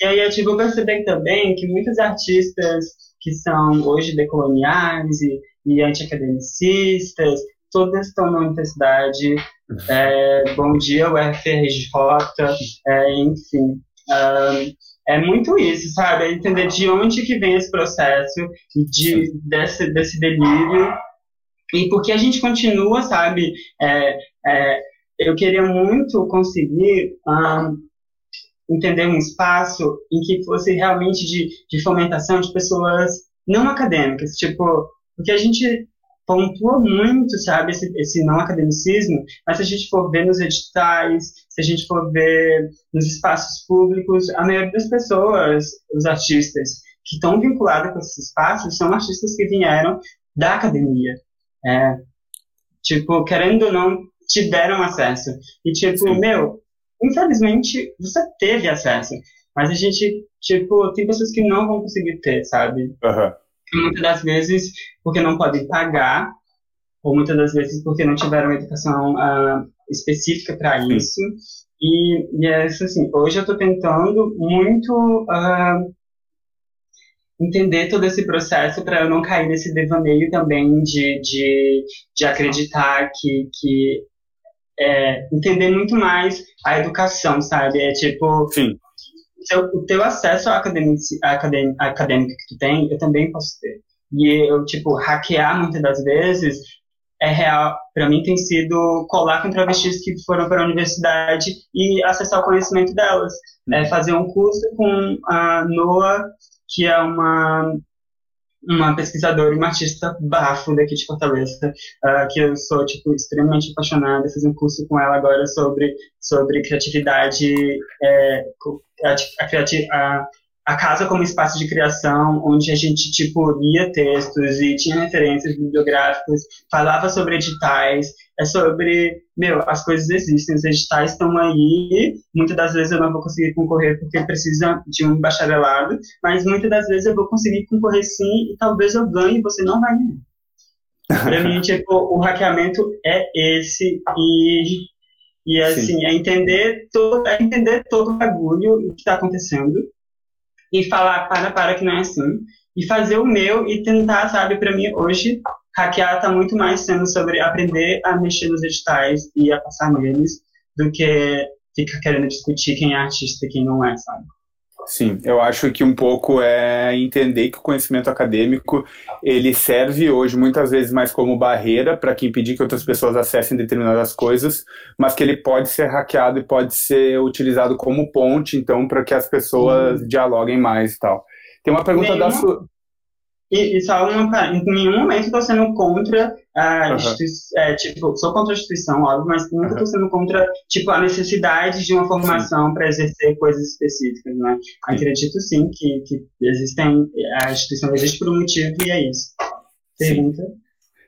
E aí eu tive tipo, perceber também que muitos artistas que são hoje decoloniais e e anti-academicistas, todas estão na universidade. É, bom dia, UFRJ, é, enfim. Um, é muito isso, sabe? É entender de onde que vem esse processo de, desse, desse delírio e porque a gente continua, sabe? É, é, eu queria muito conseguir um, entender um espaço em que fosse realmente de, de fomentação de pessoas não acadêmicas, tipo, porque a gente pontua muito, sabe, esse, esse não academicismo, mas se a gente for ver nos editais, se a gente for ver nos espaços públicos, a maioria das pessoas, os artistas que estão vinculados com esses espaços, são artistas que vieram da academia. É, tipo, querendo ou não, tiveram acesso. E, tipo, Sim. meu, infelizmente, você teve acesso, mas a gente, tipo, tem pessoas que não vão conseguir ter, sabe? Uhum muitas das vezes porque não podem pagar, ou muitas das vezes porque não tiveram educação uh, específica para isso. E, e é assim, hoje eu estou tentando muito uh, entender todo esse processo para eu não cair nesse devaneio também de, de, de acreditar que, que é, entender muito mais a educação, sabe? É tipo, Sim seu, o teu acesso à acadêmica, à acadêmica que tu tem, eu também posso ter. E eu, tipo, hackear muitas das vezes é real, para mim tem sido colar com travestis que foram para a universidade e acessar o conhecimento delas. É fazer um curso com a Noah, que é uma uma pesquisadora e uma artista bafo daqui de Fortaleza, uh, que eu sou, tipo, extremamente apaixonada, fiz um curso com ela agora sobre, sobre criatividade, é, a, a, a casa como espaço de criação, onde a gente, tipo, lia textos e tinha referências bibliográficas, falava sobre editais, é sobre, meu, as coisas existem, os editais estão aí, muitas das vezes eu não vou conseguir concorrer porque precisa de um bacharelado, mas muitas das vezes eu vou conseguir concorrer sim e talvez eu ganhe e você não vai ganhar. Pra mim, tipo, o hackeamento é esse e, e assim, sim. é entender todo, é entender todo o bagulho que está acontecendo e falar, para, para, que não é assim. E fazer o meu e tentar, sabe, para mim, hoje, hackear está muito mais sendo sobre aprender a mexer nos editais e a passar neles do que ficar querendo discutir quem é artista e quem não é, sabe? Sim, eu acho que um pouco é entender que o conhecimento acadêmico ele serve hoje muitas vezes mais como barreira para que impedir que outras pessoas acessem determinadas coisas, mas que ele pode ser hackeado e pode ser utilizado como ponte, então, para que as pessoas hum. dialoguem mais e tal. Tem uma pergunta Nenhuma... da sua. E, e só uma, em nenhum momento estou sendo contra a uhum. é, tipo, sou contra a instituição, óbvio, mas nunca estou uhum. sendo contra, tipo, a necessidade de uma formação para exercer coisas específicas, né? Sim. Acredito sim que, que existem, a instituição existe por um motivo e é isso. Pergunta?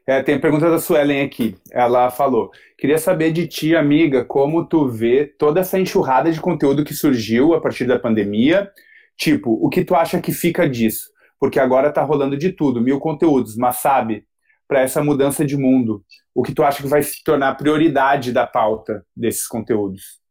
É, tem a pergunta da Suelen aqui. Ela falou: queria saber de ti, amiga, como tu vê toda essa enxurrada de conteúdo que surgiu a partir da pandemia. Tipo, o que tu acha que fica disso? Porque agora tá rolando de tudo, mil conteúdos, mas sabe, para essa mudança de mundo, o que tu acha que vai se tornar prioridade da pauta desses conteúdos?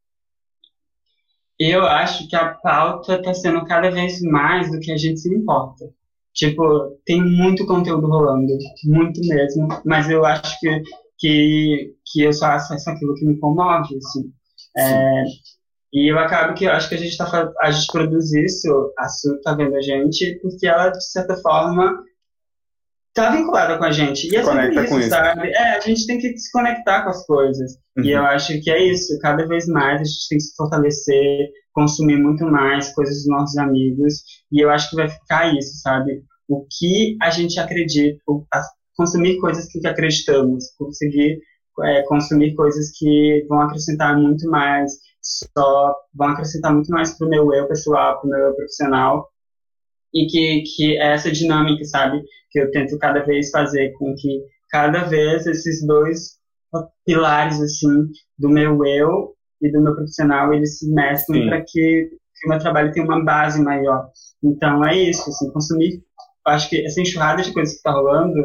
Eu acho que a pauta está sendo cada vez mais do que a gente se importa. Tipo, tem muito conteúdo rolando, muito mesmo, mas eu acho que, que, que eu só acesso aquilo que me comove, assim. É, e eu acabo que eu acho que a gente tá a gente produz isso, a Su tá vendo a gente, porque ela, de certa forma, tá vinculada com a gente. E é Conecta isso, com isso. sabe? É, a gente tem que se conectar com as coisas. Uhum. E eu acho que é isso, cada vez mais a gente tem que se fortalecer, consumir muito mais coisas dos nossos amigos. E eu acho que vai ficar isso, sabe? O que a gente acredita, consumir coisas que acreditamos, conseguir é, consumir coisas que vão acrescentar muito mais, só vão acrescentar muito mais pro meu eu pessoal, pro meu eu profissional. E que, que é essa dinâmica, sabe? Que eu tento cada vez fazer com que cada vez esses dois pilares, assim, do meu eu e do meu profissional, eles se mesclam para que, que o meu trabalho tenha uma base maior. Então, é isso, assim, consumir, acho que essa enxurrada de coisas que está rolando,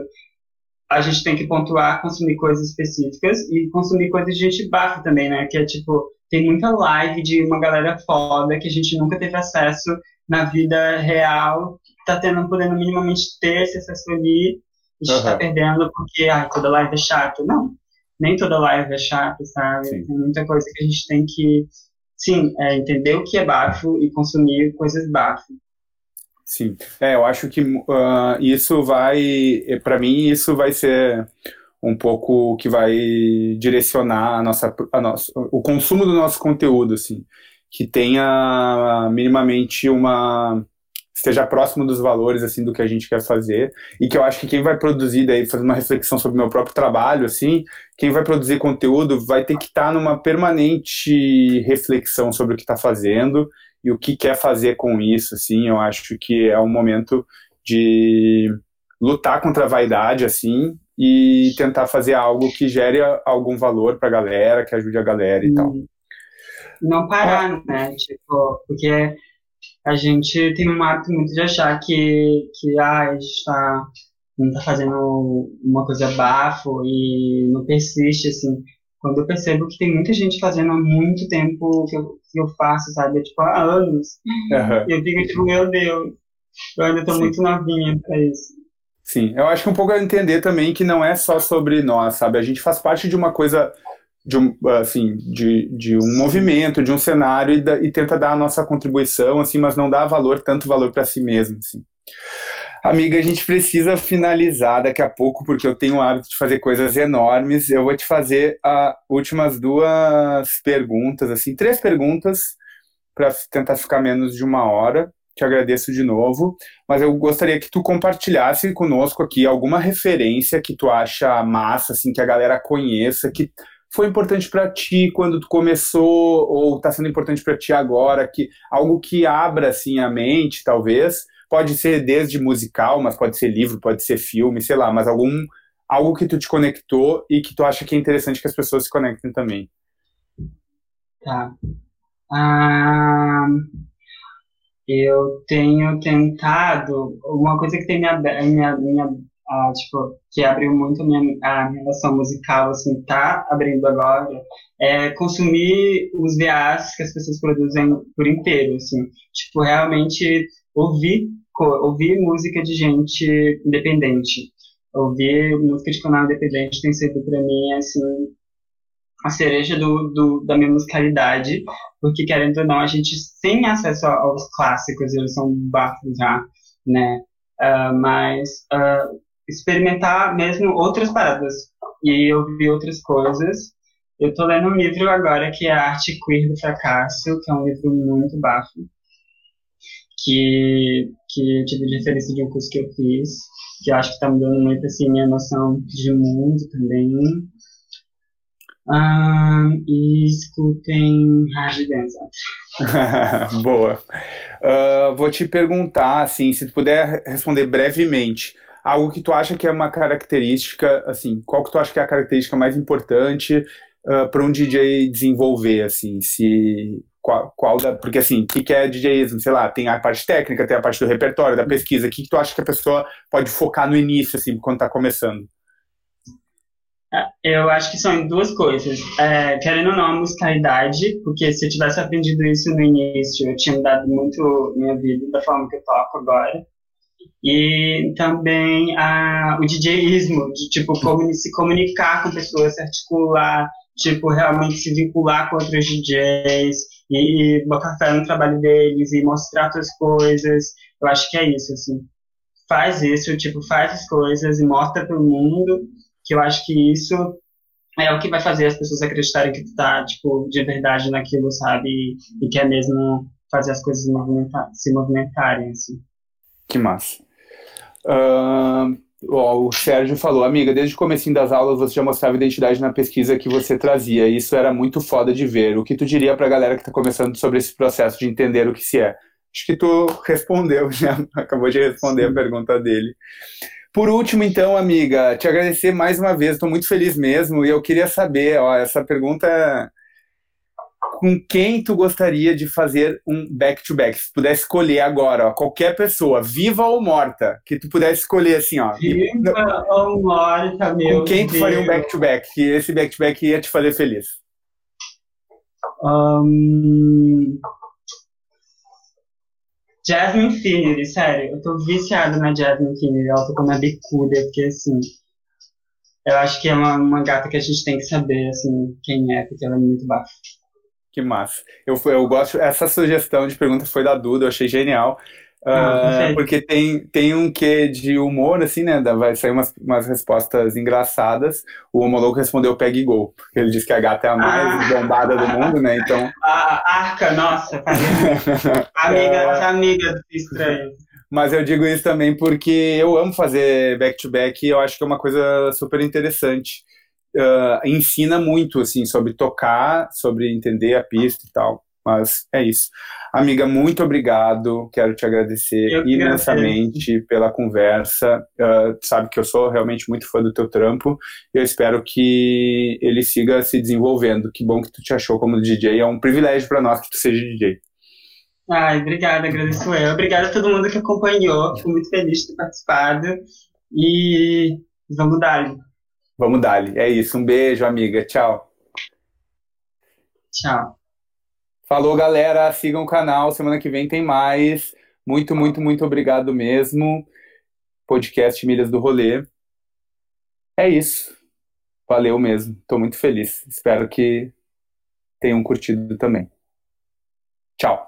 a gente tem que pontuar, consumir coisas específicas e consumir coisas de gente bafa também, né? Que é tipo, tem muita live de uma galera foda que a gente nunca teve acesso na vida real, tá tendo, podendo minimamente ter esse acesso ali, a gente uhum. tá perdendo porque, ah, toda live é chato. Não, nem toda live é chata, sabe? Sim. Tem muita coisa que a gente tem que, sim, é, entender o que é bafo e consumir coisas bafo. Sim, é, eu acho que uh, isso vai, para mim, isso vai ser um pouco que vai direcionar a nossa, a nossa, o consumo do nosso conteúdo, assim, que tenha minimamente uma esteja próximo dos valores assim do que a gente quer fazer. E que eu acho que quem vai produzir daí fazer uma reflexão sobre o meu próprio trabalho assim quem vai produzir conteúdo vai ter que estar tá numa permanente reflexão sobre o que está fazendo e o que quer fazer com isso assim. Eu acho que é um momento de lutar contra a vaidade assim e tentar fazer algo que gere algum valor para a galera que ajude a galera e hum. tal não parar né tipo porque a gente tem um hábito muito de achar que, que ah, a gente está não tá fazendo uma coisa bafo e não persiste, assim. Quando eu percebo que tem muita gente fazendo há muito tempo que eu, que eu faço, sabe? Tipo, há anos. Uhum. E eu fico tipo, meu Deus, eu ainda tô Sim. muito novinha pra isso. Sim, eu acho que um pouco é entender também que não é só sobre nós, sabe? A gente faz parte de uma coisa de um, assim, de, de um movimento, de um cenário e, da, e, tenta dar a nossa contribuição, assim, mas não dá valor, tanto valor para si mesmo, assim. Amiga, a gente precisa finalizar daqui a pouco, porque eu tenho o hábito de fazer coisas enormes. Eu vou te fazer as últimas duas perguntas, assim, três perguntas, para tentar ficar menos de uma hora. Te agradeço de novo, mas eu gostaria que tu compartilhasse conosco aqui alguma referência que tu acha massa, assim, que a galera conheça, que foi importante para ti quando tu começou ou está sendo importante para ti agora, que algo que abra assim a mente, talvez, pode ser desde musical, mas pode ser livro, pode ser filme, sei lá, mas algum algo que tu te conectou e que tu acha que é interessante que as pessoas se conectem também. Tá. Ah, eu tenho tentado uma coisa que tem minha minha, minha ah, tipo, que abriu muito minha, a minha relação musical, assim, tá abrindo agora, é consumir os VAs que as pessoas produzem por inteiro, assim, tipo, realmente ouvir, ouvir música de gente independente, ouvir música de canal independente tem sido para mim, assim, a cereja do, do, da minha musicalidade, porque querendo ou não, a gente tem acesso aos clássicos, eles são bafos já, né, uh, mas uh, experimentar mesmo outras paradas. E eu vi outras coisas. Eu tô lendo um livro agora que é a Arte Queer do Fracasso, que é um livro muito bafo, que, que eu tive de referência de um curso que eu fiz, que eu acho que tá mudando muito assim minha noção de mundo também. Um, e escutem Hard Dance. Boa. Uh, vou te perguntar, assim, se tu puder responder brevemente algo que tu acha que é uma característica, assim, qual que tu acha que é a característica mais importante uh, para um DJ desenvolver, assim, se qual, qual da, porque assim, o que, que é DJismo? Sei lá, tem a parte técnica, tem a parte do repertório, da pesquisa, o que, que tu acha que a pessoa pode focar no início, assim, quando está começando? Eu acho que são duas coisas. É, querendo ou não, a musicalidade, porque se eu tivesse aprendido isso no início, eu tinha mudado muito minha vida da forma que eu toco agora. E também a, o DJismo, de tipo, se comunicar com pessoas, se articular, tipo, realmente se vincular com outros DJs e, e botar fé no trabalho deles e mostrar outras coisas. Eu acho que é isso, assim. Faz isso, tipo, faz as coisas e mostra para o mundo que eu acho que isso é o que vai fazer as pessoas acreditarem que tu tá, tipo, de verdade naquilo, sabe? E, e quer mesmo fazer as coisas movimentar, se movimentarem, assim. Que massa. Uh, o Sérgio falou, amiga, desde o começo das aulas você já mostrava identidade na pesquisa que você trazia, isso era muito foda de ver. O que tu diria pra galera que tá começando sobre esse processo de entender o que se é? Acho que tu respondeu já, acabou de responder Sim. a pergunta dele. Por último, então, amiga, te agradecer mais uma vez, estou muito feliz mesmo, e eu queria saber, ó, essa pergunta com quem tu gostaria de fazer um back-to-back? -back? Se pudesse escolher agora, ó, qualquer pessoa, viva ou morta, que tu pudesse escolher assim, ó. Viva ou morta, meu Com quem tu faria um back-to-back? -back, que esse back-to-back ia te fazer feliz? Um... Jasmine Finnery, sério, eu tô viciado na Jasmine Finnery, ela tocou na bicuda, porque assim, eu acho que é uma, uma gata que a gente tem que saber, assim, quem é, porque ela é muito baixa. Que massa. Eu, eu gosto, essa sugestão de pergunta foi da Duda, eu achei genial. Uh, porque tem, tem um quê de humor, assim, né? Vai sair umas, umas respostas engraçadas. O Homologo respondeu Peg Gol, porque ele disse que a gata é a mais ah. bombada do mundo, né? Então. A arca, nossa, amiga, amiga estranho. Mas eu digo isso também porque eu amo fazer back-to-back -back, e eu acho que é uma coisa super interessante. Uh, ensina muito, assim, sobre tocar, sobre entender a pista e tal. Mas é isso. Amiga, muito obrigado. Quero te agradecer imensamente pela conversa. Uh, sabe que eu sou realmente muito fã do teu trampo. Eu espero que ele siga se desenvolvendo. Que bom que tu te achou como DJ. É um privilégio para nós que tu seja DJ. Ai, obrigada, agradeço eu. Obrigada a todo mundo que acompanhou. Fico muito feliz de ter participado. E vamos dar. Vamos dar. É isso. Um beijo, amiga. Tchau. Tchau. Falou, galera. Sigam o canal. Semana que vem tem mais. Muito, muito, muito obrigado mesmo. Podcast Milhas do Rolê. É isso. Valeu mesmo. Estou muito feliz. Espero que tenham curtido também. Tchau.